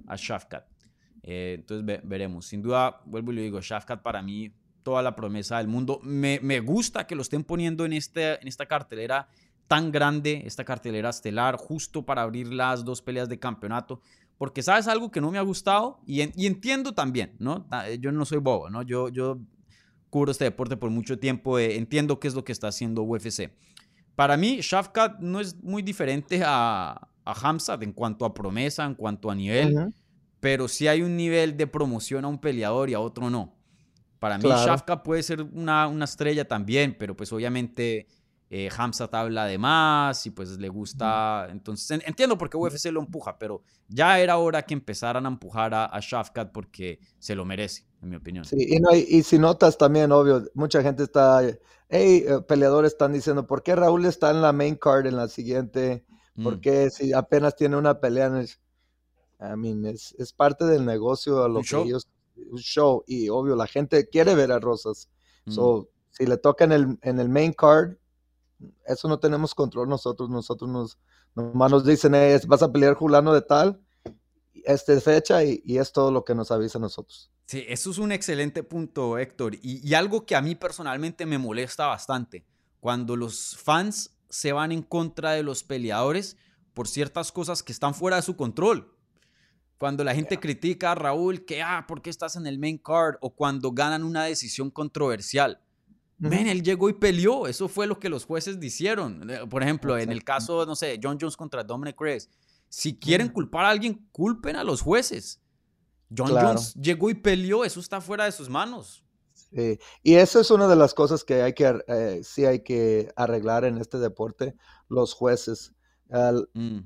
a Shafkat. Entonces ve- veremos. Sin duda, vuelvo y le digo, Shafkat para mí, toda la promesa del mundo. Me, me gusta que lo estén poniendo en, este, en esta cartelera tan grande, esta cartelera estelar, justo para abrir las dos peleas de campeonato. Porque sabes algo que no me ha gustado y, en- y entiendo también, ¿no? Ta- Yo no soy bobo, ¿no? Yo, yo cubro este deporte por mucho tiempo, eh, entiendo qué es lo que está haciendo UFC. Para mí, Shafkat no es muy diferente a, a Hamzat en cuanto a promesa, en cuanto a nivel, pero sí hay un nivel de promoción a un peleador y a otro no. Para mí, Claro. Shafkat puede ser una, una estrella también, pero pues obviamente eh, Hamzat habla de más y pues le gusta. Entonces, en- entiendo por qué UFC lo empuja, pero ya era hora que empezaran a empujar a, a Shafkat porque se lo merece, en mi opinión. Sí, y, no, y, y si notas también, obvio, mucha gente está, hey, eh, peleadores están diciendo, ¿por qué Raúl está en la main card en la siguiente? ¿Por Mm, qué si apenas tiene una pelea en el... I mean, es, es parte del negocio a lo que show. ellos... Un show, y obvio, la gente quiere ver a Rosas. mm. So, si le toca en el, en el main card, eso no tenemos control nosotros, nosotros nos, nomás nos dicen, "Eh, vas a pelear Julano de tal, esta fecha, y, y es todo lo que nos avisa a nosotros. Sí, eso es un excelente punto, Héctor. Y, y algo que a mí personalmente me molesta bastante, cuando los fans se van en contra de los peleadores por ciertas cosas que están fuera de su control. Cuando la gente critica a Raúl que, ah, ¿por qué estás en el main card? O cuando ganan una decisión controversial. Men, él llegó y peleó. Eso fue lo que los jueces dijeron. Eh, Por ejemplo, en el caso, no sé, John Jones contra Dominic Reyes. Si quieren culpar a alguien, culpen a los jueces. John Claro. Jones llegó y peleó. Eso está fuera de sus manos. Sí, y eso es una de las cosas que hay que, eh, sí hay que arreglar en este deporte, los jueces. Mm,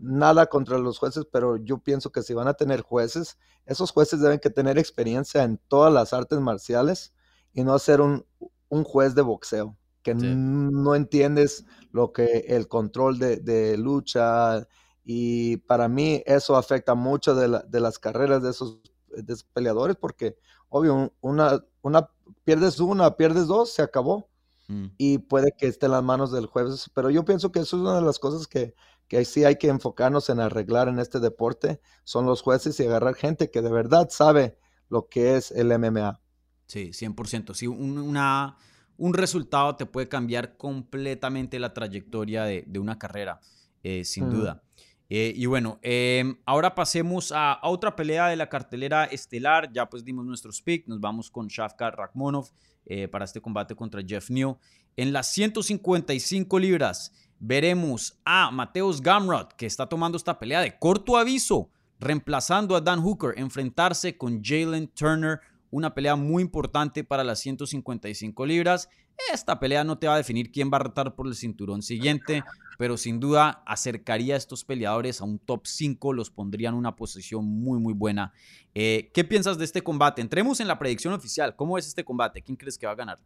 nada contra los jueces, pero yo pienso que si van a tener jueces, esos jueces deben que tener experiencia en todas las artes marciales y no ser un, un juez de boxeo, que Sí. no entiendes lo que el control de, de lucha y para mí eso afecta mucho de, la- de las carreras de esos, de esos peleadores porque obvio, un- una, una, pierdes una, pierdes dos, se acabó mm. y puede que esté en las manos del juez, pero yo pienso que eso es una de las cosas que, que sí hay que enfocarnos en arreglar en este deporte, son los jueces y agarrar gente que de verdad sabe lo que es el MMA. Sí, 100%. Sí, un, una, un resultado te puede cambiar completamente la trayectoria de, de una carrera, eh, sin Mm. duda. Eh, y bueno, em, ahora pasemos a, a otra pelea de la cartelera estelar. Ya pues dimos nuestros pick. Nos vamos con Shafkat Rakhmonov eh, para este combate contra Jeff Neal. En las 155 libras veremos a Mateus Gamrot, que está tomando esta pelea de corto aviso, reemplazando a Dan Hooker, enfrentarse con Jalen Turner una pelea muy importante para las 155 libras. Esta pelea no te va a definir quién va a retar por el cinturón siguiente, pero sin duda acercaría a estos peleadores a un top 5, los pondría en una posición muy, muy buena. Eh, ¿Qué piensas de este combate? Entremos en la predicción oficial. ¿Cómo es este combate? ¿Quién crees que va a ganar?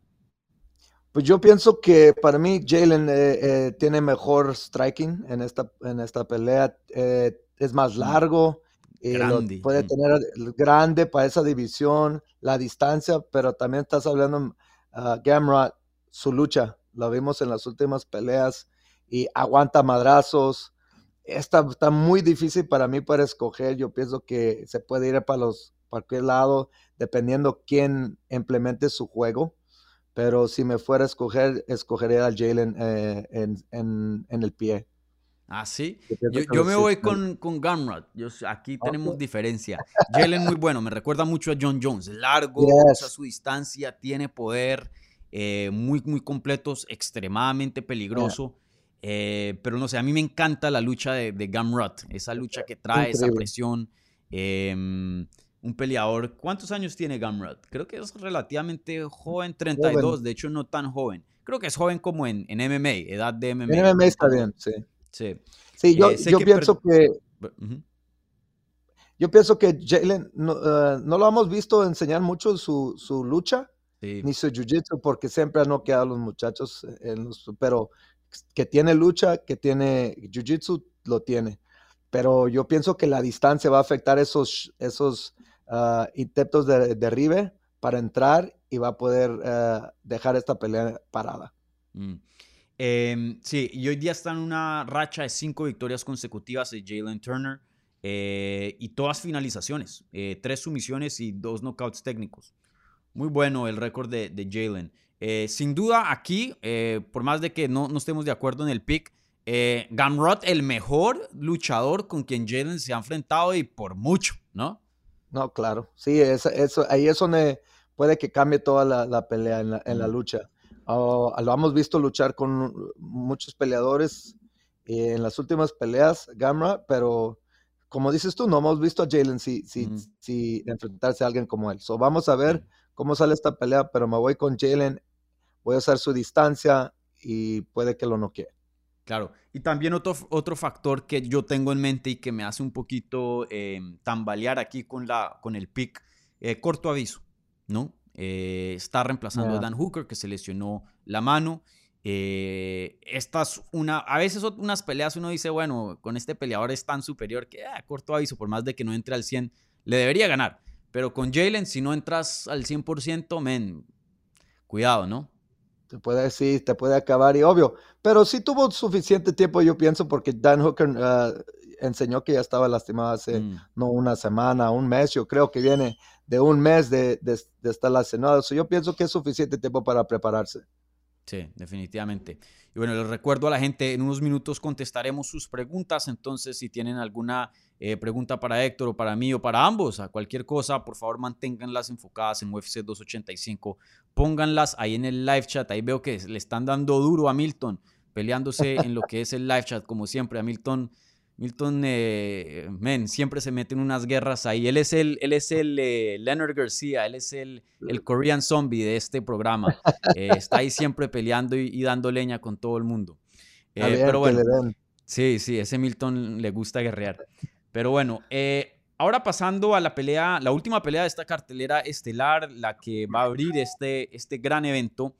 Pues yo pienso que para mí Jalen eh, eh, tiene mejor striking en esta, en esta pelea, eh, es más largo, y lo Grande. puede Mm. tener grande para esa división, la distancia, pero también estás hablando a Gamrot, su lucha, la vimos en las últimas peleas y aguanta madrazos. Está, está muy difícil para mí para escoger. Yo pienso que se puede ir para los para cualquier lado, dependiendo quién implemente su juego. Pero si me fuera a escoger, escogería a Jalen eh, en, en, en el pie. Ah, sí. Yo me voy con, con. Yo, sé- aquí tenemos diferencia. Jalen muy bueno, me recuerda mucho a John Jones. Largo, Yes. usa su distancia, tiene poder, eh, muy, muy completos, extremadamente peligroso. Eh, pero no sé, a mí me encanta la lucha de, de Gamrot. Esa lucha que trae, esa presión. Un peleador. ¿Cuántos años tiene Gamrot? Creo que es relativamente joven, 32, de hecho no tan joven. Creo que es joven como en, en MMA, edad de MMA. En MMA está bien, sí. Sí. Sí, yo, Eh, sé yo que pienso que yo pienso que Jalen no, eh, no lo hemos visto enseñar mucho su, su lucha Sí. ni su jiu-jitsu porque siempre han noqueado a los muchachos en los- pero que tiene lucha, que tiene jiu-jitsu, lo tiene. Pero yo pienso que la distancia va a afectar esos, esos ah, intentos de derribe para entrar y va a poder ah, dejar esta pelea parada. Mm. Em, sí, y hoy día está en una racha de cinco victorias consecutivas de Jalen Turner eh, y todas finalizaciones, eh, tres sumisiones y dos knockouts técnicos. Muy bueno el récord de, de Jalen. Eh, sin duda, aquí, eh, por más de que no, no estemos de acuerdo en el pick, eh, Gamrot, el mejor luchador con quien Jalen se ha enfrentado y por mucho, ¿no? No, claro. Sí, es- eso, ahí es donde puede que cambie toda la, la pelea en la, en la lucha. Ah, lo hemos visto luchar con muchos peleadores eh, en las últimas peleas, Gamra, pero como dices tú, no hemos visto a Jalen si, si, si enfrentarse a alguien como él. So, vamos a ver cómo sale esta pelea, pero me voy con Jalen, voy a usar su distancia y puede que lo noquee. Claro. Y también otro, otro factor que yo tengo en mente y que me hace un poquito eh, tambalear aquí con, la, con el pick, eh, corto aviso, ¿no? Eh, está reemplazando a. Dan Hooker, que se lesionó la mano. Eh, estas una, a veces unas peleas uno dice, bueno, con este peleador es tan superior que ah, corto aviso, por más de que no entre al 100, le debería ganar. Pero con Jalen, si no entras al 100%, men, cuidado, ¿no? Te puede decir, te puede acabar y obvio, pero sí tuvo suficiente tiempo, yo pienso, porque Dan Hooker ah, enseñó que ya estaba lastimado hace Mm. no una semana, un mes, yo creo que viene de un mes de, de, de estar lastimado. So, yo pienso que es suficiente tiempo para prepararse. Sí, definitivamente. Y bueno, les recuerdo a la gente, en unos minutos contestaremos sus preguntas, entonces si tienen alguna eh, pregunta para Héctor o para mí o para ambos, a cualquier cosa, por favor manténganlas enfocadas en UFC 285, pónganlas ahí en el live chat, ahí veo que le están dando duro a Milton, peleándose en lo que es el live chat, como siempre, a Milton. Milton, eh, men, siempre se mete en unas guerras ahí. Él es el, él es el eh, Leonard García, él es el, el Korean Zombie de este programa. Eh, está ahí siempre peleando y, y dando leña con todo el mundo. Ver, pero bueno, sí, sí, ese Milton le gusta guerrear. Pero bueno, ahora pasando a la pelea, la última pelea de esta cartelera estelar, la que va a abrir este, este gran evento,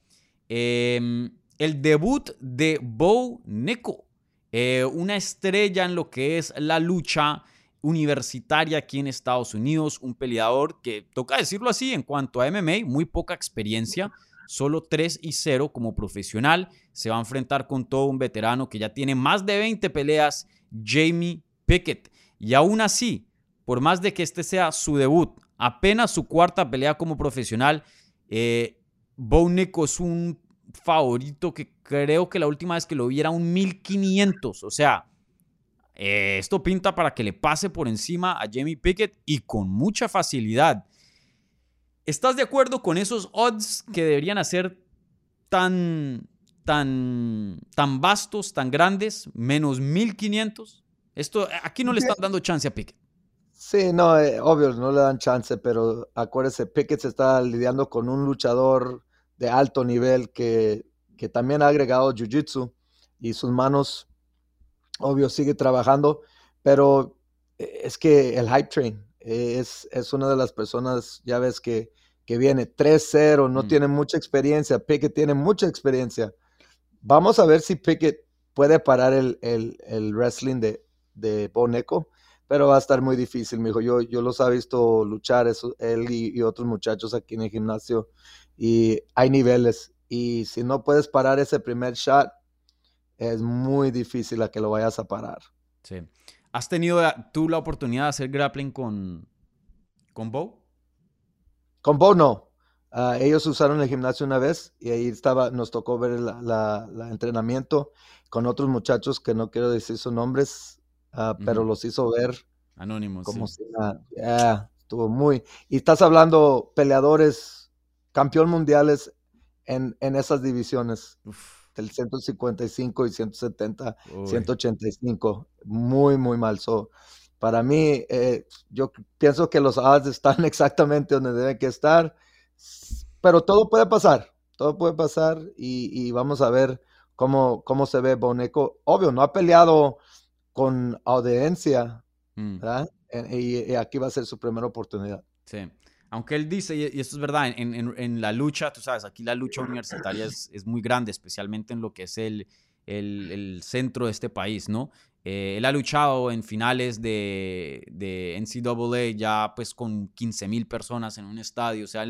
eh, el debut de Bo Nico, eh, una estrella en lo que es la lucha universitaria aquí en Estados Unidos, un peleador que, toca decirlo así, en cuanto a MMA, muy poca experiencia, solo 3 y 0 como profesional, se va a enfrentar con todo un veterano que ya tiene más de 20 peleas, Jamie Pickett. Y aún así, por más de que este sea su debut, apenas su cuarta pelea como profesional, eh, es un favorito que creo que la última vez que lo vi era un 1500. O sea, eh, esto pinta para que le pase por encima a Jamie Pickett y con mucha facilidad. ¿Estás de acuerdo con esos odds que deberían hacer tan, tan, tan vastos, tan grandes, menos 1500? Esto, aquí no le están dando chance a Pickett. Sí, no, eh, obvio, no le dan chance, pero acuérdese, Pickett se está lidiando con un luchador de alto nivel que, que también ha agregado Jiu-Jitsu y sus manos, obvio, sigue trabajando, pero eh, es que el Hype Train es, es una de las personas, ya ves, que, que viene 3-0, no Mm. tiene mucha experiencia, Pickett tiene mucha experiencia. Vamos a ver si Pickett puede parar el, el, el wrestling de, de Boneco pero va a estar muy difícil, mijo. Yo, yo los he visto luchar, eso, él y, y otros muchachos aquí en el gimnasio, y hay niveles. Y si no puedes parar ese primer shot, es muy difícil a que lo vayas a parar. Sí. ¿Has tenido la- tú la oportunidad de hacer grappling con, con Bo? Con Bo no. Ah, ellos usaron el gimnasio una vez y ahí estaba, nos tocó ver el entrenamiento con otros muchachos que no quiero decir sus nombres, ah, pero los hizo ver Anónimo, como sí. si nada. Estuvo muy. Y estás hablando peleadores, campeón mundiales en, en esas divisiones, Uf, del 155 y 170, uy. 185. Muy, muy mal. So, para mí, eh, yo pienso que los odds están exactamente donde deben que estar, pero todo puede pasar, todo puede pasar y, vamos a ver cómo, cómo se ve Boneco. Obvio, no ha peleado con audiencia, mm. ¿verdad? Y, aquí va a ser su primera oportunidad. Sí. Aunque él dice, y esto es verdad, en, la lucha, tú sabes, aquí la lucha universitaria es, muy grande, especialmente en lo que es el, centro de este país, ¿no? Eh, él ha luchado en finales de, de, NCAA ya pues con 15 mil personas en un estadio. O sea,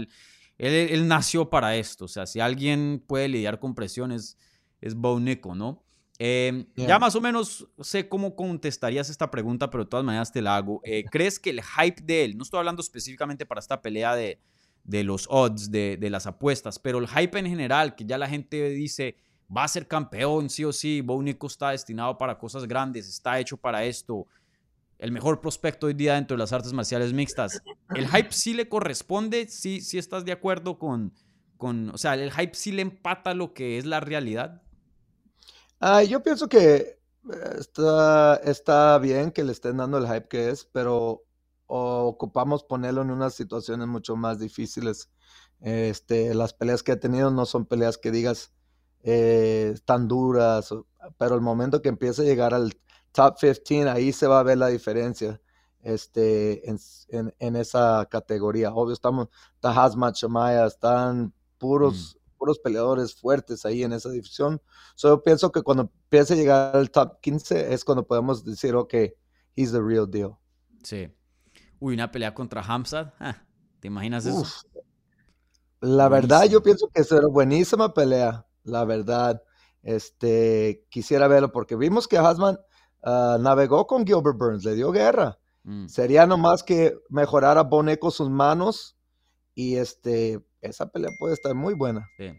él, nació para esto. O sea, si alguien puede lidiar con presiones, es Bo ¿no? Em, ya más o menos sé cómo contestarías esta pregunta, pero de todas maneras te la hago. Eh, ¿Crees que el hype de él, no estoy hablando específicamente para esta pelea de, de los odds, de, de las apuestas, pero el hype en general, que ya la gente dice va a ser campeón, sí o sí. Bo está destinado para cosas grandes, está hecho para esto. El mejor prospecto hoy día dentro de las artes marciales mixtas. ¿El hype sí le corresponde? ¿Sí, sí estás de acuerdo con, con, o sea, el hype sí le empata lo que es la realidad? Ah, yo pienso que eh, está, está bien que le estén dando el hype que es, pero ocupamos ponerlo en unas situaciones mucho más difíciles. Este, las peleas que ha tenido no son peleas que digas, eh, tan duras, pero el momento que empiece a llegar al top 15, ahí se va a ver la diferencia este, en, esa categoría. Obvio, estamos, está Hazmat están puros, mm. Puros peleadores fuertes ahí en esa división. yo pienso que cuando empiece a llegar al top 15 es cuando podemos decir, ok, he's the real deal. Sí. Uy, una pelea contra Hamzat. Ah, ¿Te imaginas eso? La verdad, yo pienso que será buenísima pelea la verdad. Este, quisiera verlo porque vimos que Hasman ah, navegó con Gilbert Burns, le dio guerra. Mm. Sería nomás que mejorara Boneco sus manos y este, esa pelea puede estar muy buena. Sí.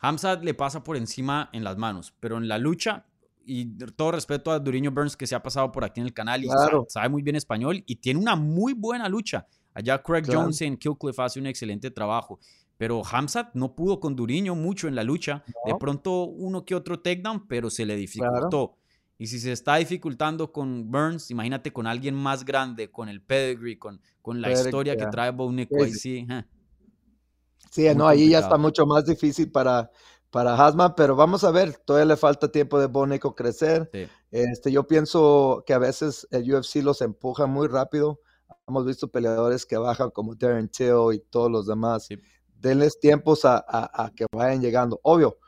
Hamzat le pasa por encima en las manos, pero en la lucha, y todo respeto a Duriño Burns que se ha pasado por aquí en el canal y sabe, muy bien español y tiene una muy buena lucha. Allá Craig Jones en Killcliff hace un excelente trabajo. Pero Hamzat no pudo con Duriño mucho en la lucha. De pronto uno que otro takedown, pero se le dificultó. Y si se está dificultando con Burns, imagínate con alguien más grande, con el pedigree, con, con la historia que trae ahí sí. Sí, no, ahí ya está mucho más difícil para, para Hasman, pero vamos a ver, todavía le falta tiempo de Bonico crecer. Este, yo pienso que a veces el UFC los empuja muy rápido. Hemos visto peleadores que bajan como Darren Till y todos los demás denles tiempos a, que vayan llegando. Obvio,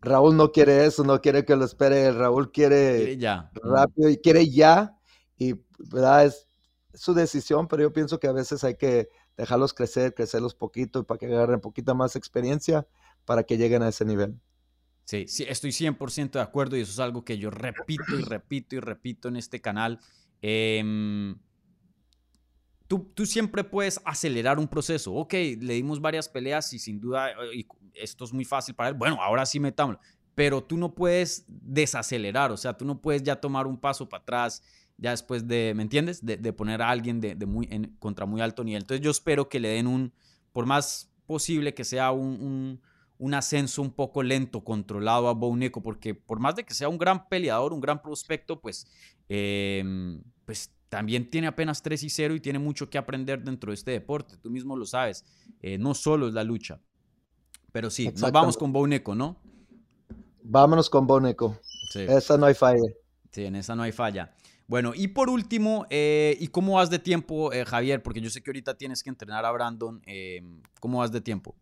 Raúl no quiere eso, no quiere que lo espere, Raúl quiere, ya. rápido y quiere ya, y ¿verdad? es su decisión, pero yo pienso que a veces hay que dejarlos crecer, crecerlos poquito para que agarren poquita más experiencia para que lleguen a ese nivel. Sí, sí, estoy 100% de acuerdo y eso es algo que yo repito y repito y repito en este canal. Eh, Tú, siempre puedes acelerar un proceso. Ok, le dimos varias peleas y sin duda y esto es muy fácil para él. Bueno, ahora sí metámoslo. Pero tú no puedes desacelerar, o sea, tú no puedes ya tomar un paso para atrás ya después de, ¿me entiendes? De, poner a alguien de, muy, en, contra muy alto nivel. Entonces yo espero que le den un, por más posible que sea un, un, ascenso un poco lento, controlado a Bouneco, porque por más de que sea un gran peleador, un gran prospecto, pues, eh, pues también tiene apenas 3 y 0 y tiene mucho que aprender dentro de este deporte. Tú mismo lo sabes. Eh, no solo es la lucha. Pero sí, nos vamos con Boneco, ¿no? Vámonos con Boneco. Sí. Esa no hay falla. Sí, en esa no hay falla. Bueno, y por último, eh, ¿y cómo vas de tiempo, eh, Javier? Porque yo sé que ahorita tienes que entrenar a Brandon. ¿Cómo vas de tiempo?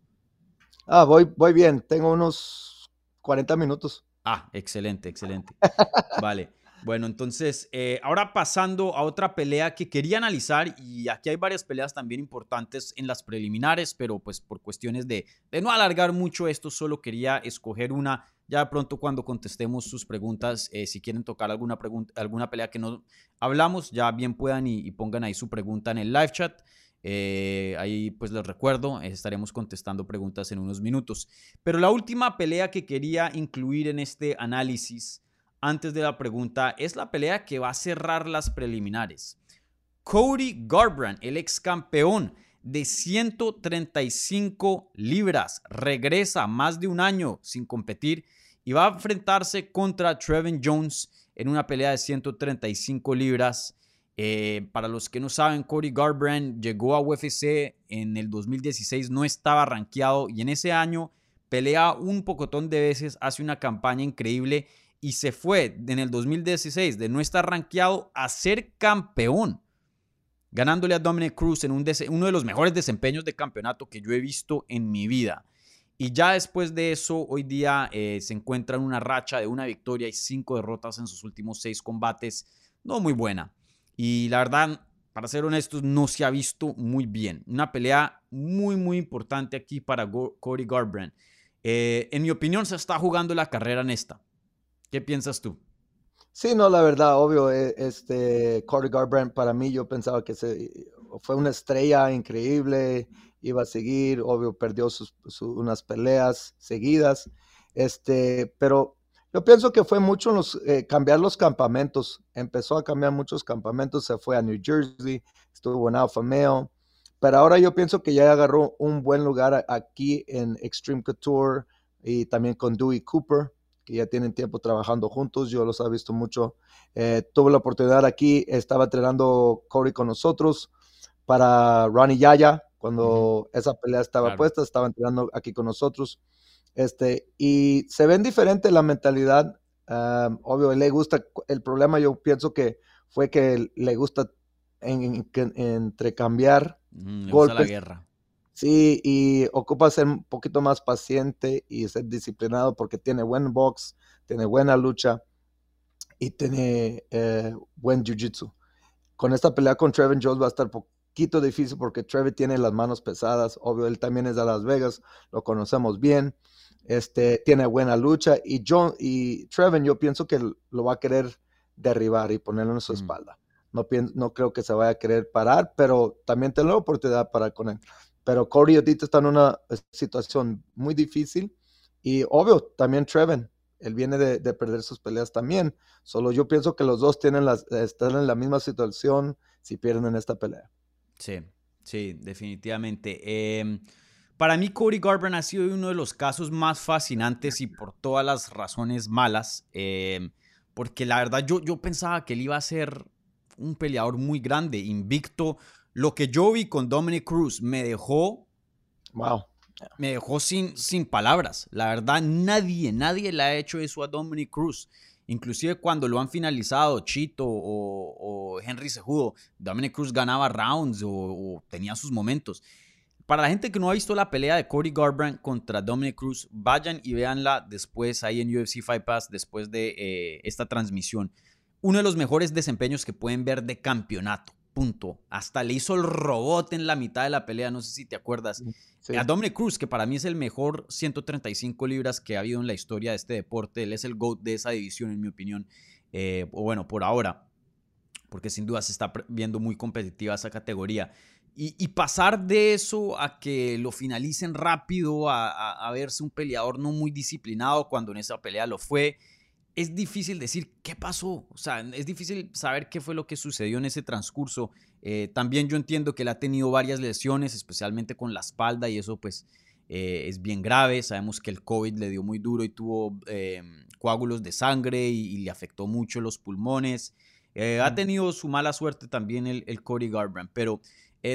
Ah, voy, voy bien. Tengo unos 40 minutos. Ah, excelente, excelente. vale. Bueno, entonces, eh, ahora pasando a otra pelea que quería analizar, y aquí hay varias peleas también importantes en las preliminares, pero pues por cuestiones de, no alargar mucho esto, solo quería escoger una. Ya de pronto cuando contestemos sus preguntas, eh, si quieren tocar alguna, pregunta, alguna pelea que no hablamos, ya bien puedan y, pongan ahí su pregunta en el live chat. Eh, ahí pues les recuerdo, estaremos contestando preguntas en unos minutos. Pero la última pelea que quería incluir en este análisis antes de la pregunta es la pelea que va a cerrar las preliminares. Cody Garbrandt, el ex campeón de 135 libras, regresa más de un año sin competir y va a enfrentarse contra Trevin Jones en una pelea de 135 libras. Eh, para los que no saben, Cody Garbrandt llegó a UFC en el 2016, no estaba rankeado y en ese año pelea un pocotón de veces, hace una campaña increíble y se fue en el 2016 de no estar rankeado a ser campeón, ganándole a Dominic Cruz en un uno de los mejores desempeños de campeonato que yo he visto en mi vida. Y ya después de eso, hoy día eh, se encuentra en una racha de una victoria y cinco derrotas en sus últimos seis combates. No muy buena. Y la verdad, para ser honestos, no se ha visto muy bien. Una pelea muy, muy importante aquí para Cody Garbrandt. Eh, en mi opinión, se está jugando la carrera en esta. ¿Qué piensas tú? Sí, no, la verdad, obvio, eh, este Cody Garbrandt para mí yo pensaba que se, fue una estrella increíble, iba a seguir, obvio, perdió sus, unas peleas seguidas, este, pero yo pienso que fue mucho los, eh, cambiar los campamentos. Empezó a cambiar muchos campamentos. Se fue a New Jersey, estuvo en Alpha Male. Pero ahora yo pienso que ya agarró un buen lugar aquí en Extreme Couture y también con Dewey Cooper, que ya tienen tiempo trabajando juntos. Yo los he visto mucho. Eh, tuve la oportunidad aquí, estaba entrenando Corey con nosotros para Ronnie Yaya. Cuando esa pelea estaba puesta, estaba entrenando aquí con nosotros. Este, y se ven diferente la mentalidad. Um, obvio, le gusta, el problema yo pienso que fue que le gusta en, entrecambiar golpes. la guerra. Sí, y ocupa ser un poquito más paciente y ser disciplinado porque tiene buen box, tiene buena lucha y tiene eh, buen jiu-jitsu. Con esta pelea con Trevin Jones va a estar poquito difícil porque Trevin tiene las manos pesadas. Obvio, él también es de Las Vegas, lo conocemos bien. Este, tiene buena lucha y John y Trevin yo pienso que lo va a querer derribar y ponerlo en su espalda. No, no creo que se vaya a querer parar, pero también tiene la oportunidad para con él. Pero Corey ahorita está en una situación muy difícil y obvio, también Trevin, él viene de, perder sus peleas también. Solo yo pienso que los dos tienen las, están en la misma situación si pierden en esta pelea. Sí, sí, definitivamente. Eh, para mí, Cody Garbrandt ha sido uno de los casos más fascinantes y por todas las razones malas. Eh, porque la verdad, yo, yo pensaba que él iba a ser un peleador muy grande, invicto. Lo que yo vi con Dominic Cruz me dejó. Wow. Me dejó sin, sin palabras. La verdad, nadie, nadie le ha hecho eso a Dominic Cruz. Inclusive cuando lo han finalizado Chito o, Henry Sejudo, Dominic Cruz ganaba rounds o tenía sus momentos. Para la gente que no ha visto la pelea de Cody Garbrandt contra Dominic Cruz, vayan y véanla después ahí en UFC Fight Pass, después de eh, esta transmisión. Uno de los mejores desempeños que pueden ver de campeonato. Punto. Hasta le hizo el robot en la mitad de la pelea, no sé si te acuerdas. A Dominic Cruz, que para mí es el mejor 135 libras que ha habido en la historia de este deporte. Él es el GOAT de esa división, en mi opinión. Eh, o bueno, por ahora. Porque sin duda se está viendo muy competitiva esa categoría. Y, pasar de eso a que lo finalicen rápido, a, verse un peleador no muy disciplinado cuando en esa pelea lo fue, es difícil decir qué pasó. O sea, es difícil saber qué fue lo que sucedió en ese transcurso. Eh, también yo entiendo que él ha tenido varias lesiones, especialmente con la espalda, y eso pues eh, es bien grave. Sabemos que el COVID le dio muy duro y tuvo eh, coágulos de sangre y, le afectó mucho los pulmones. ha tenido su mala suerte también el, el Cody Garbrandt, pero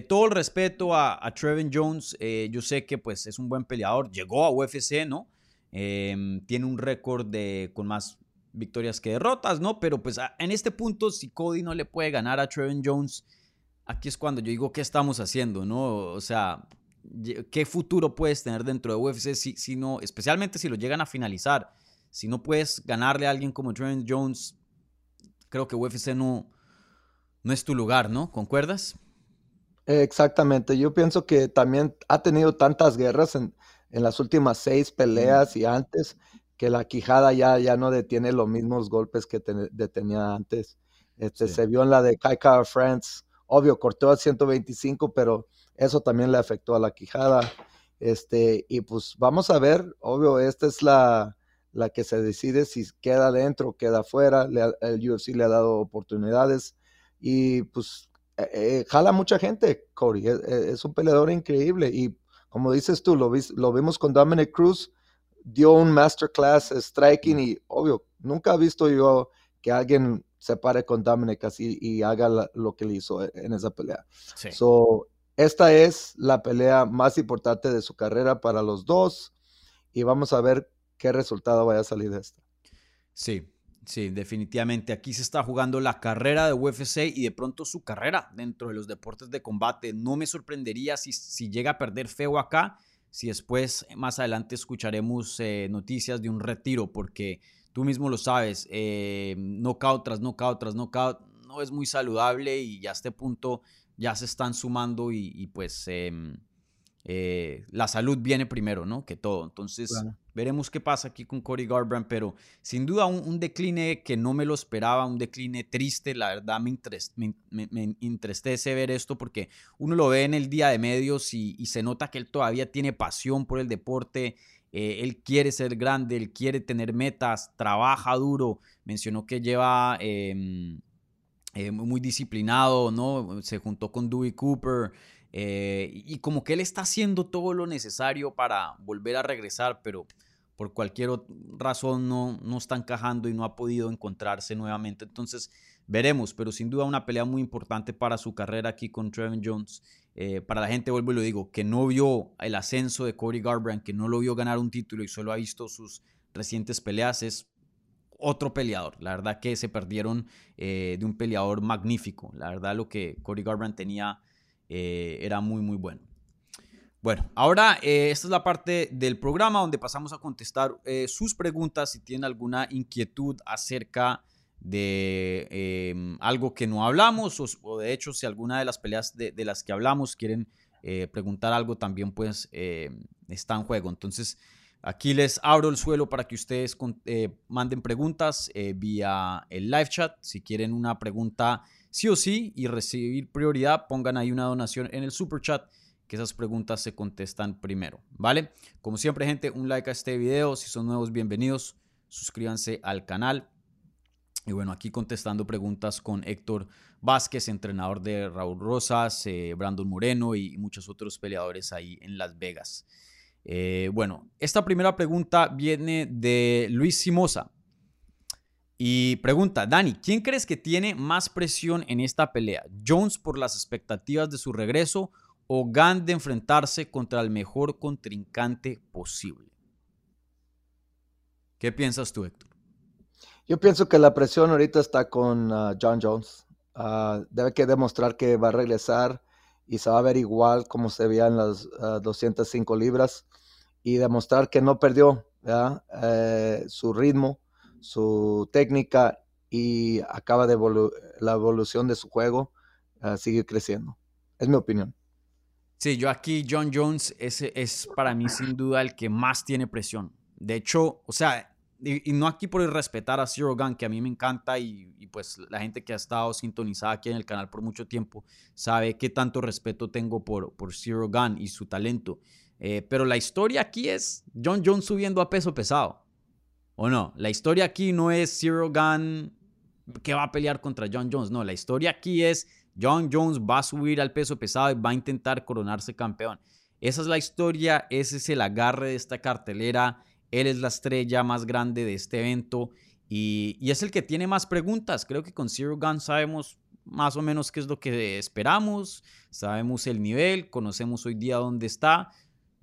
todo el respeto a, a Trevin Jones. Yo sé que pues, es un buen peleador. Llegó a UFC, ¿no? Em, tiene un récord de, con más victorias que derrotas, ¿no? Pero pues en este punto, si Cody no le puede ganar a Trevin Jones, aquí es cuando yo digo, ¿qué estamos haciendo, no? O sea, ¿qué futuro puedes tener dentro de UFC si, si no, especialmente si lo llegan a finalizar? Si no puedes ganarle a alguien como Trevin Jones, creo que UFC no, no es tu lugar, ¿no? ¿Concuerdas? Exactamente, yo pienso que también ha tenido tantas guerras en, las últimas seis peleas y antes que la quijada ya, ya no detiene los mismos golpes que detenía antes. Este, Se vio en la de Kai Car France, obvio, cortó a 125, pero eso también le afectó a la quijada. Este, y pues vamos a ver, obvio, esta es la, la que se decide si queda dentro queda afuera. el UFC le ha dado oportunidades y pues eh, eh, jala mucha gente, Cody. Es, un peleador increíble. Y como dices tú, lo, lo vimos con Dominic Cruz, dio un masterclass striking y obvio, nunca he visto yo que alguien se pare con Dominic así y haga lo que le hizo en esa pelea. So, esta es la pelea más importante de su carrera para los dos y vamos a ver qué resultado vaya a salir de esta. Sí, sí, definitivamente. Aquí se está jugando la carrera de UFC y de pronto su carrera dentro de los deportes de combate. No me sorprendería si, si llega a perder feo acá, si después más adelante escucharemos eh, noticias de un retiro, porque tú mismo lo sabes, eh, knockout tras knockout tras knockout no es muy saludable y ya a este punto ya se están sumando y, pues em, eh, la salud viene primero, ¿no? Que todo. Entonces veremos qué pasa aquí con Cody Garbrandt, pero sin duda un, decline que no me lo esperaba, un decline triste, la verdad me, me, entristece ver esto porque uno lo ve en el día de medios y, se nota que él todavía tiene pasión por el deporte. Eh, él quiere ser grande, él quiere tener metas, trabaja duro. Mencionó que lleva em, eh, muy disciplinado, ¿no? Se juntó con Dewey Cooper. Eh, y como que él está haciendo todo lo necesario para volver a regresar, pero por cualquier razón no, no está encajando y no ha podido encontrarse nuevamente. Entonces veremos, pero sin duda una pelea muy importante para su carrera aquí con Trevin Jones. Eh, para la gente, vuelvo y lo digo, que no vio el ascenso de Cody Garbrandt, que no lo vio ganar un título y solo ha visto sus recientes peleas, es otro peleador. La verdad que se perdieron eh, de un peleador magnífico. La verdad lo que Cody Garbrandt tenía eh, era muy, muy bueno. Bueno, ahora eh, esta es la parte del programa donde pasamos a contestar sus preguntas si tienen alguna inquietud acerca de em, algo que no hablamos o, de hecho si alguna de las peleas de, las que hablamos quieren preguntar algo también pues está en juego. Entonces Aquí les abro el suelo para que ustedes eh, manden preguntas eh, vía el live chat. Si quieren una pregunta sí o sí y recibir prioridad, pongan ahí una donación en el super chat, que esas preguntas se contestan primero, ¿vale? Como siempre, gente, un like a este video. Si son nuevos, bienvenidos. Suscríbanse al canal. Y bueno, aquí contestando preguntas con Héctor Vázquez, entrenador de Raúl Rosas, eh, Brandon Moreno y muchos otros peleadores ahí en Las Vegas. Eh, bueno, esta primera pregunta viene de Luis Simosa. Y pregunta, Dani, ¿quién crees que tiene más presión en esta pelea? ¿Jones por las expectativas de su regreso o Gant de enfrentarse contra el mejor contrincante posible? ¿Qué piensas tú, Héctor? Yo pienso que la presión ahorita está con uh, John Jones. Uh, debe que demostrar que va a regresar y se va a ver igual como se veía en las 205 uh, libras y demostrar que no perdió eh, su ritmo, su técnica y acaba de la evolución de su juego uh, sigue creciendo. Es mi opinión. Sí, yo aquí John Jones es, es para mí sin duda el que más tiene presión. De hecho, o sea, y, no aquí por respetar a Zero Gun, que a mí me encanta y, pues la gente que ha estado sintonizada aquí en el canal por mucho tiempo sabe qué tanto respeto tengo por, por Zero Gun y su talento. Eh, pero la historia aquí es John Jones subiendo a peso pesado. ¿O no? La historia aquí no es Zero Gun que va a pelear contra John Jones. No, la historia aquí es John Jones va a subir al peso pesado y va a intentar coronarse campeón. Esa es la historia, ese es el agarre de esta cartelera. Él es la estrella más grande de este evento y, es el que tiene más preguntas. Creo que con Zero Gun sabemos más o menos qué es lo que esperamos, sabemos el nivel, conocemos hoy día dónde está.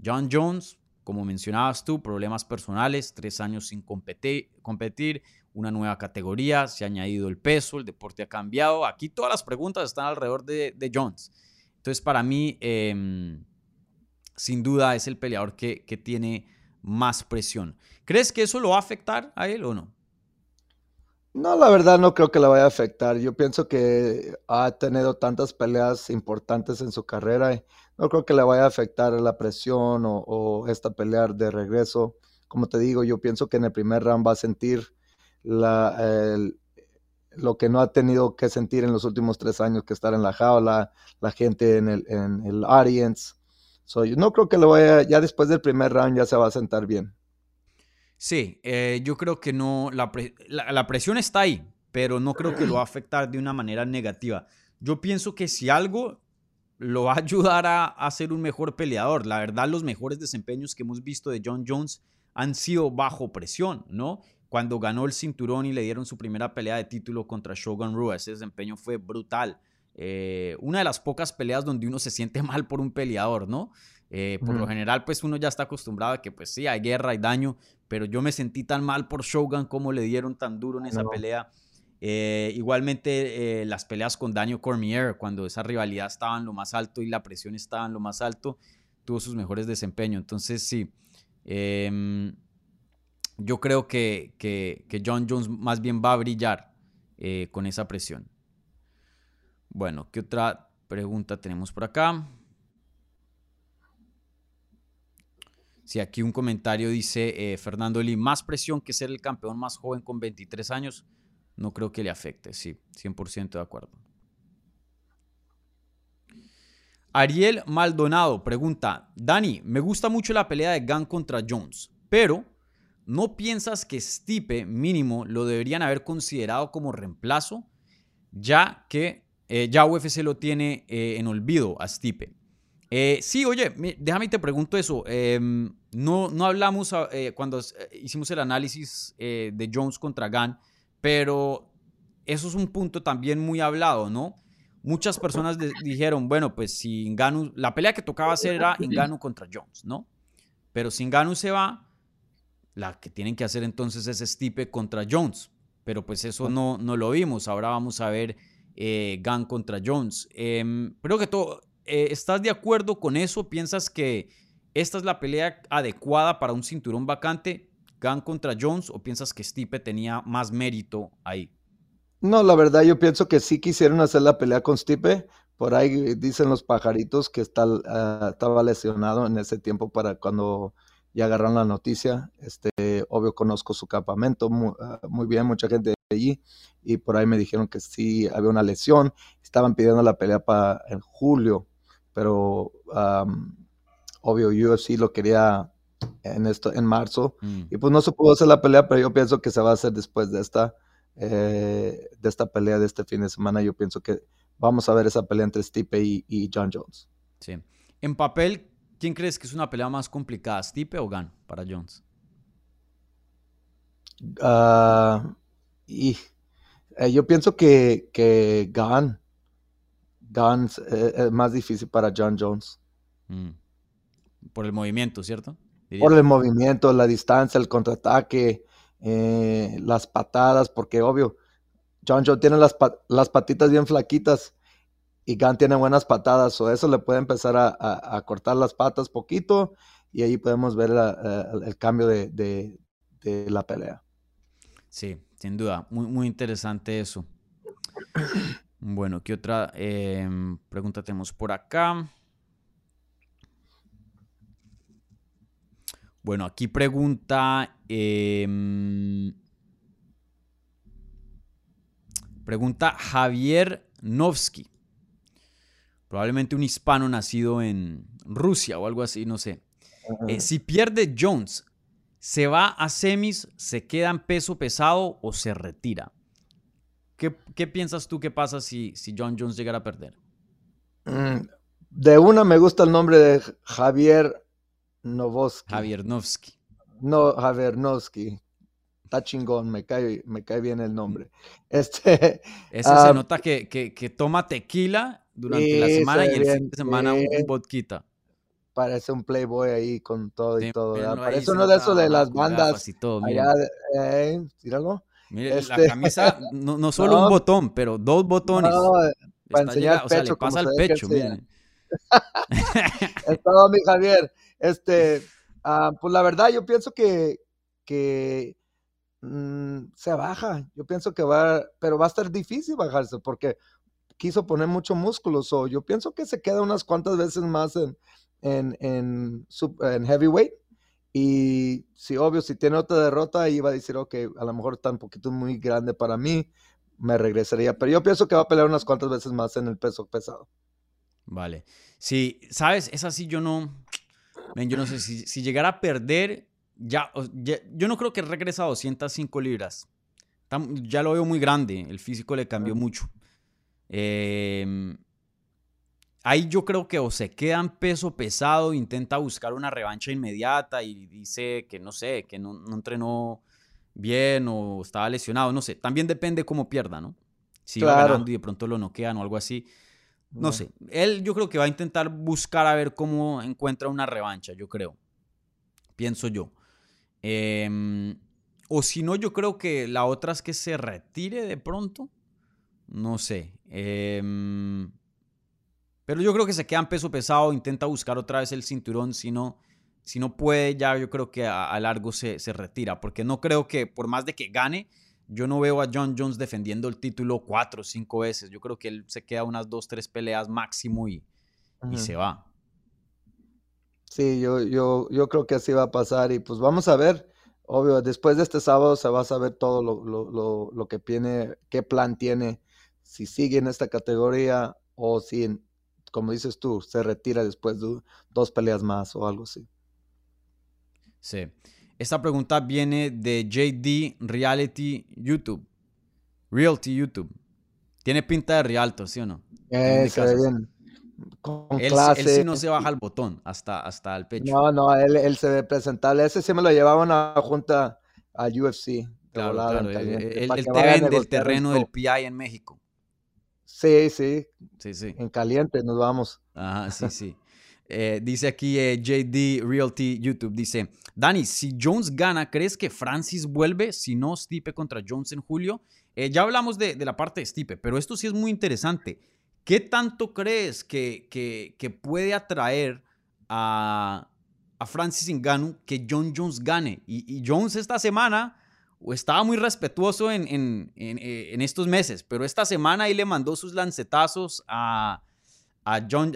John Jones, como mencionabas tú, problemas personales, tres años sin competir, una nueva categoría, se ha añadido el peso, el deporte ha cambiado. Aquí todas las preguntas están alrededor de, Jones. Entonces, para mí, em, sin duda es el peleador que tiene más presión. ¿Crees que eso lo va a afectar a él o no? No, la verdad no creo que le vaya a afectar. Yo pienso que ha tenido tantas peleas importantes en su carrera. No creo que le vaya a afectar la presión o, esta pelea de regreso. Como te digo, yo pienso que en el primer round va a sentir la, lo que no ha tenido que sentir en los últimos tres años, que estar en la jaula, la gente en el, en el audience. yo no creo que lo vaya, ya después del primer round ya se va a sentar bien. Sí, eh, yo creo que no, la, presión está ahí, pero no creo que lo va a afectar de una manera negativa. Yo pienso que si algo lo va a ayudar a, a, ser un mejor peleador. La verdad, los mejores desempeños que hemos visto de John Jones han sido bajo presión, ¿no? cuando ganó el cinturón y le dieron su primera pelea de título contra Shogun Rua. Ese desempeño fue brutal. Eh, una de las pocas peleas donde uno se siente mal por un peleador, ¿no? Eh, por lo general, pues uno ya está acostumbrado a que, pues sí, hay guerra, hay daño, pero yo me sentí tan mal por Shogun como le dieron tan duro en esa pelea. Eh, igualmente, las peleas con Daniel Cormier, cuando esa rivalidad estaba en lo más alto y la presión estaba en lo más alto, tuvo sus mejores desempeños. Entonces, sí, em, yo creo que, que, John Jones más bien va a brillar con esa presión. Bueno, ¿qué otra pregunta tenemos por acá? Si aquí un comentario dice eh, Fernando Lee, más presión que ser el campeón más joven con 23 años, no creo que le afecte. Sí, 100% de acuerdo. Ariel Maldonado pregunta, Dani, me gusta mucho la pelea de Gunn contra Jones, pero ¿no piensas que Stipe mínimo lo deberían haber considerado como reemplazo? Ya que eh, ya UFC lo tiene eh, en olvido a Stipe. Eh, sí, oye, déjame te pregunto eso. Em, no, no hablamos cuando hicimos el análisis de Jones contra Gunn, pero eso es un punto también muy hablado, ¿no? Muchas personas dijeron, bueno, pues si Ngannou, la pelea que tocaba hacer era Ngannou contra Jones, ¿no? Pero si Ngannou se va, la que tienen que hacer entonces es Stipe contra Jones. Pero pues eso no, no lo vimos. Ahora vamos a ver eh, Gunn contra Jones. Eh, creo que todo, eh, ¿estás de acuerdo con eso? ¿Piensas que esta es la pelea adecuada para un cinturón vacante, Gunn contra Jones, o piensas que Stipe tenía más mérito ahí? No, la verdad yo pienso que sí quisieron hacer la pelea con Stipe. Por ahí dicen los pajaritos que ah, estaba lesionado en ese tiempo para cuando ya agarraron la noticia. Este, obvio conozco su campamento muy, ah, muy bien, mucha gente allí y por ahí me dijeron que sí había una lesión, estaban pidiendo la pelea para en julio, pero obvio yo sí lo quería en esto en marzo mm. y pues no se pudo hacer la pelea, pero yo pienso que se va a hacer después de esta eh, de esta pelea de este fin de semana. Yo pienso que vamos a ver esa pelea entre Stipe y, John Jones. Sí. En papel, ¿quién crees que es una pelea más complicada, Stipe o Gan para Jones? Ah, y eh, yo pienso que, que Gunn, eh, es más difícil para John Jones. Mm. Por el movimiento, ¿cierto? Por el movimiento, la distancia, el contraataque, eh, las patadas, porque obvio, John Jones tiene las, las, patitas bien flaquitas y Gunn tiene buenas patadas, o eso le puede empezar a, cortar las patas poquito y ahí podemos ver el cambio de, de la pelea. Sí, sin duda, muy, muy interesante eso. Bueno, ¿qué otra em, pregunta tenemos por acá? Bueno, aquí pregunta. Em, pregunta Javier Novsky. Probablemente un hispano nacido en Rusia o algo así, no sé. Eh, si pierde Jones, ¿Se va a semis, se queda en peso pesado o se retira? ¿Qué, piensas tú que pasa si, si John Jones llegara a perder? Mm, de una me gusta el nombre de Javier Novoski. Javier Novsky. No, Javier Novsky. Está chingón, me cae, me cae bien el nombre. Este, Ese se ah, nota que, toma tequila durante la semana y el fin de semana un, vodka parece un playboy ahí con todo y todo. Parece uno de esos de las bandas. Y todo, allá, eh, tíralo. Mire, la este camisa, no, no solo un botón, pero dos botones. No, eh, para enseñar el pecho, o sea, le pasa el pecho, miren. es todo, mi Javier. Este, ah, pues la verdad, yo pienso que, que mm, se baja. Yo pienso que va, pero va a estar difícil bajarse porque quiso poner mucho músculo. So, yo pienso que se queda unas cuantas veces más en, en, en, en heavyweight. Y si obvio, si tiene otra derrota, iba a decir, ok, a lo mejor está un poquito muy grande para mí, me regresaría. Pero yo pienso que va a pelear unas cuantas veces más en el peso pesado. Vale. Sí, sabes, es así, yo no, yo no sé, si, si llegara a perder, ya, yo no creo que regrese a 205 libras. Ya lo veo muy grande, el físico le cambió mucho. Eh, Ahí yo creo que o se queda en peso pesado, intenta buscar una revancha inmediata y dice que no sé, que no, entrenó bien o estaba lesionado, no sé. También depende cómo pierda, ¿no? Si va ganando y de pronto lo noquean o algo así. No sé. Él yo creo que va a intentar buscar a ver cómo encuentra una revancha, yo creo. Pienso yo. Em, o si no, yo creo que la otra es que se retire de pronto. No sé. Em, pero yo creo que se queda en peso pesado, intenta buscar otra vez el cinturón, si no, si no puede, ya yo creo que a, largo se, retira, porque no creo que por más de que gane, yo no veo a John Jones defendiendo el título cuatro o cinco veces. Yo creo que él se queda unas dos, tres peleas máximo y, y se va. Sí, yo, yo, yo creo que así va a pasar y pues vamos a ver. Obvio, después de este sábado se va a saber todo lo, lo, lo que tiene, qué plan tiene, si sigue en esta categoría o si, como dices tú, se retira después de dos peleas más o algo así. Sí. Esta pregunta viene de JD Reality YouTube. Realty YouTube. Tiene pinta de Rialto, ¿sí o no? Eh, se ve bien. Con él, clase. él sí no se baja el botón hasta, hasta el pecho. No, no, él, él se ve presentable. Ese sí me lo llevaba a junta al UFC. Claro, claro. Él, te vende el terreno del PI en México. Sí, sí. Sí, sí. En caliente nos vamos. Ajá, sí, sí. Eh, dice aquí eh, JD Realty YouTube, dice, Dani, si Jones gana, ¿crees que Francis vuelve? Si no, Stipe contra Jones en julio. Eh, ya hablamos de, la parte de Stipe, pero esto sí es muy interesante. ¿Qué tanto crees que, que, puede atraer a, a Francis Ngannou que John Jones gane? Y, Jones esta semana estaba muy respetuoso en, en, en, estos meses, pero esta semana ahí le mandó sus lancetazos a, a, John,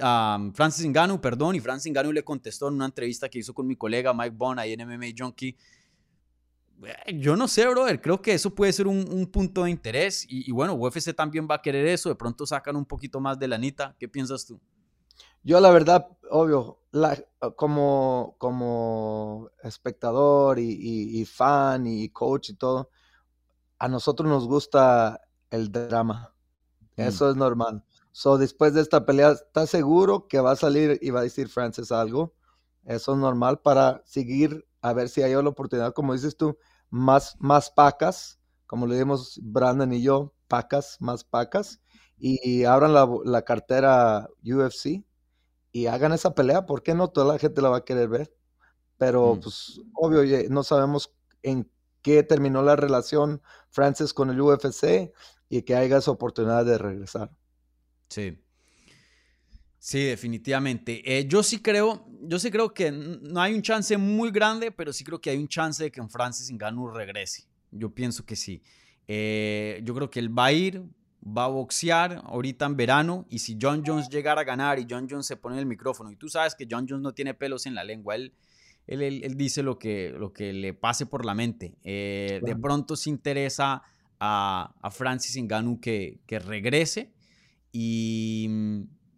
Francis Ngannou, perdón, y Francis Ngannou le contestó en una entrevista que hizo con mi colega Mike Bond ahí en MMA Junkie. Eh, yo no sé, brother, creo que eso puede ser un, punto de interés y, bueno, UFC también va a querer eso, de pronto sacan un poquito más de la anita. ¿qué piensas tú? Yo la verdad, obvio, la, como, como espectador y, fan y coach y todo, a nosotros nos gusta el drama. Mm. Eso es normal. So, después de esta pelea, ¿estás seguro que va a salir y va a decir Francis algo? Eso es normal para seguir a ver si hay la oportunidad, como dices tú, más, más pacas, como le dimos Brandon y yo, pacas, más pacas, y, abran la, cartera UFC y hagan esa pelea. ¿Por qué no? Toda la gente la va a querer ver. Pero, mm. pues, obvio, no sabemos en qué terminó la relación Francis con el UFC y que haya esa oportunidad de regresar. Sí. Sí, definitivamente. Eh, yo sí creo, yo sí creo que no hay un chance muy grande, pero sí creo que hay un chance de que Francis Ngannou regrese. Yo pienso que sí. Eh, yo creo que él va a ir, va a boxear ahorita en verano y si John Jones llegara a ganar y John Jones se pone en el micrófono y tú sabes que John Jones no tiene pelos en la lengua, él, él, dice lo que, lo que le pase por la mente. Eh, de pronto se interesa a, a Francis Ngannou que, que regrese y,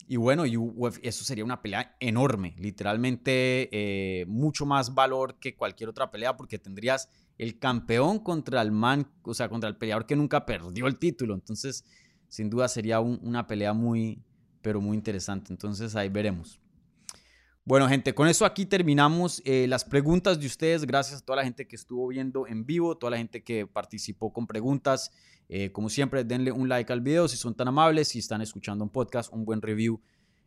y bueno, y eso sería una pelea enorme, literalmente eh, mucho más valor que cualquier otra pelea porque tendrías el campeón contra el man, o sea, contra el peleador que nunca perdió el título. Entonces, sin duda sería una pelea muy, pero muy interesante. Entonces, ahí veremos. Bueno, gente, con eso aquí terminamos eh, las preguntas de ustedes. Gracias a toda la gente que estuvo viendo en vivo, toda la gente que participó con preguntas. Eh, como siempre, denle un like al video si son tan amables, si están escuchando un podcast, un buen review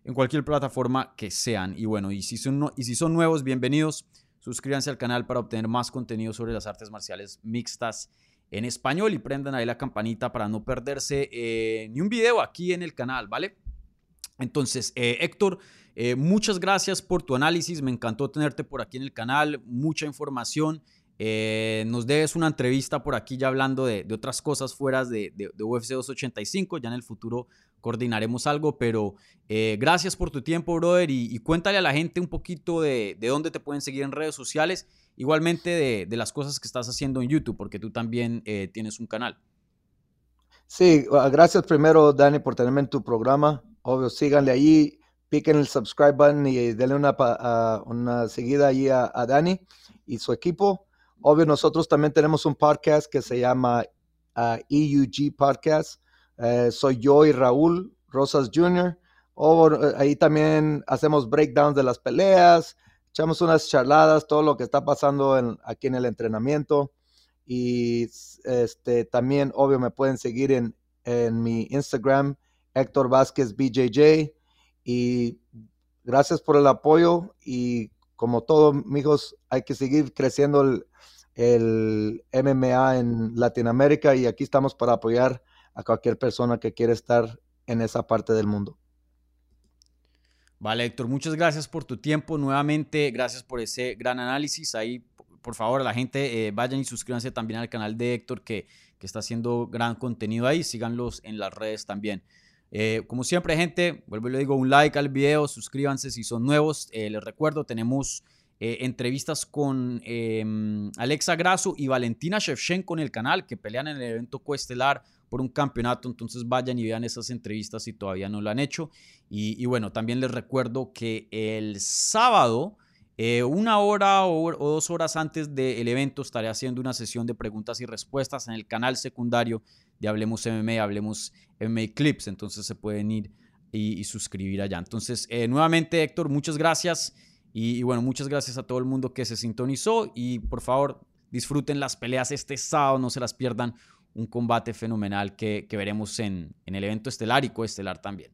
en cualquier plataforma que sean. Y bueno, y si son, y si son nuevos, bienvenidos. Suscríbanse al canal para obtener más contenido sobre las artes marciales mixtas en español y prendan ahí la campanita para no perderse eh, ni un video aquí en el canal, ¿vale? Entonces, eh, Héctor, muchas gracias por tu análisis. Me encantó tenerte por aquí en el canal. Mucha información. Eh, nos debes una entrevista por aquí ya hablando de, otras cosas fuera de, UFC 285. Ya en el futuro coordinaremos algo, pero eh, gracias por tu tiempo, brother. Y, cuéntale a la gente un poquito de, dónde te pueden seguir en redes sociales. Igualmente de, las cosas que estás haciendo en YouTube, porque tú también eh, tienes un canal. Sí, ah, gracias primero, Dani, por tenerme en tu programa. Obvio, síganle ahí, piquen el subscribe button y denle una, ah, una seguida ahí a, a Dani y su equipo. Obvio, nosotros también tenemos un podcast que se llama EUG uh, Podcast. Eh, soy yo y Raúl Rosas Jr. Eh, ahí también hacemos breakdowns de las peleas, echamos unas charladas, todo lo que está pasando aquí en el entrenamiento. Y este, también, obvio, me pueden seguir en, en mi Instagram, Héctor Vázquez BJJ. Y gracias por el apoyo. Y como todo, mijos, hay que seguir creciendo el, el MMA en Latinoamérica. Y aquí estamos para apoyar a cualquier persona que quiera estar en esa parte del mundo. Vale, Héctor, muchas gracias por tu tiempo. Nuevamente, gracias por ese gran análisis. Ahí por favor, la gente eh, vayan y suscríbanse también al canal de Héctor que, que, está haciendo gran contenido ahí. Síganlos en las redes también. Eh, como siempre, gente, vuelvo y le digo un like al video, suscríbanse si son nuevos. Eh, les recuerdo, tenemos entrevistas con em, Alexa Grasso y Valentina Shevchenko en el canal que pelean en el evento coestelar por un campeonato. Entonces vayan y vean esas entrevistas si todavía no lo han hecho. Y, y bueno, también les recuerdo que el sábado eh, una hora o, dos horas antes del evento estaré haciendo una sesión de preguntas y respuestas en el canal secundario de Hablemos MMA, Hablemos MMA Clips, entonces se pueden ir y, suscribir allá. Entonces, eh, nuevamente Héctor, muchas gracias y, bueno, muchas gracias a todo el mundo que se sintonizó y por favor disfruten las peleas este sábado, no se las pierdan, un combate fenomenal que, veremos en, el evento estelar y coestelar también.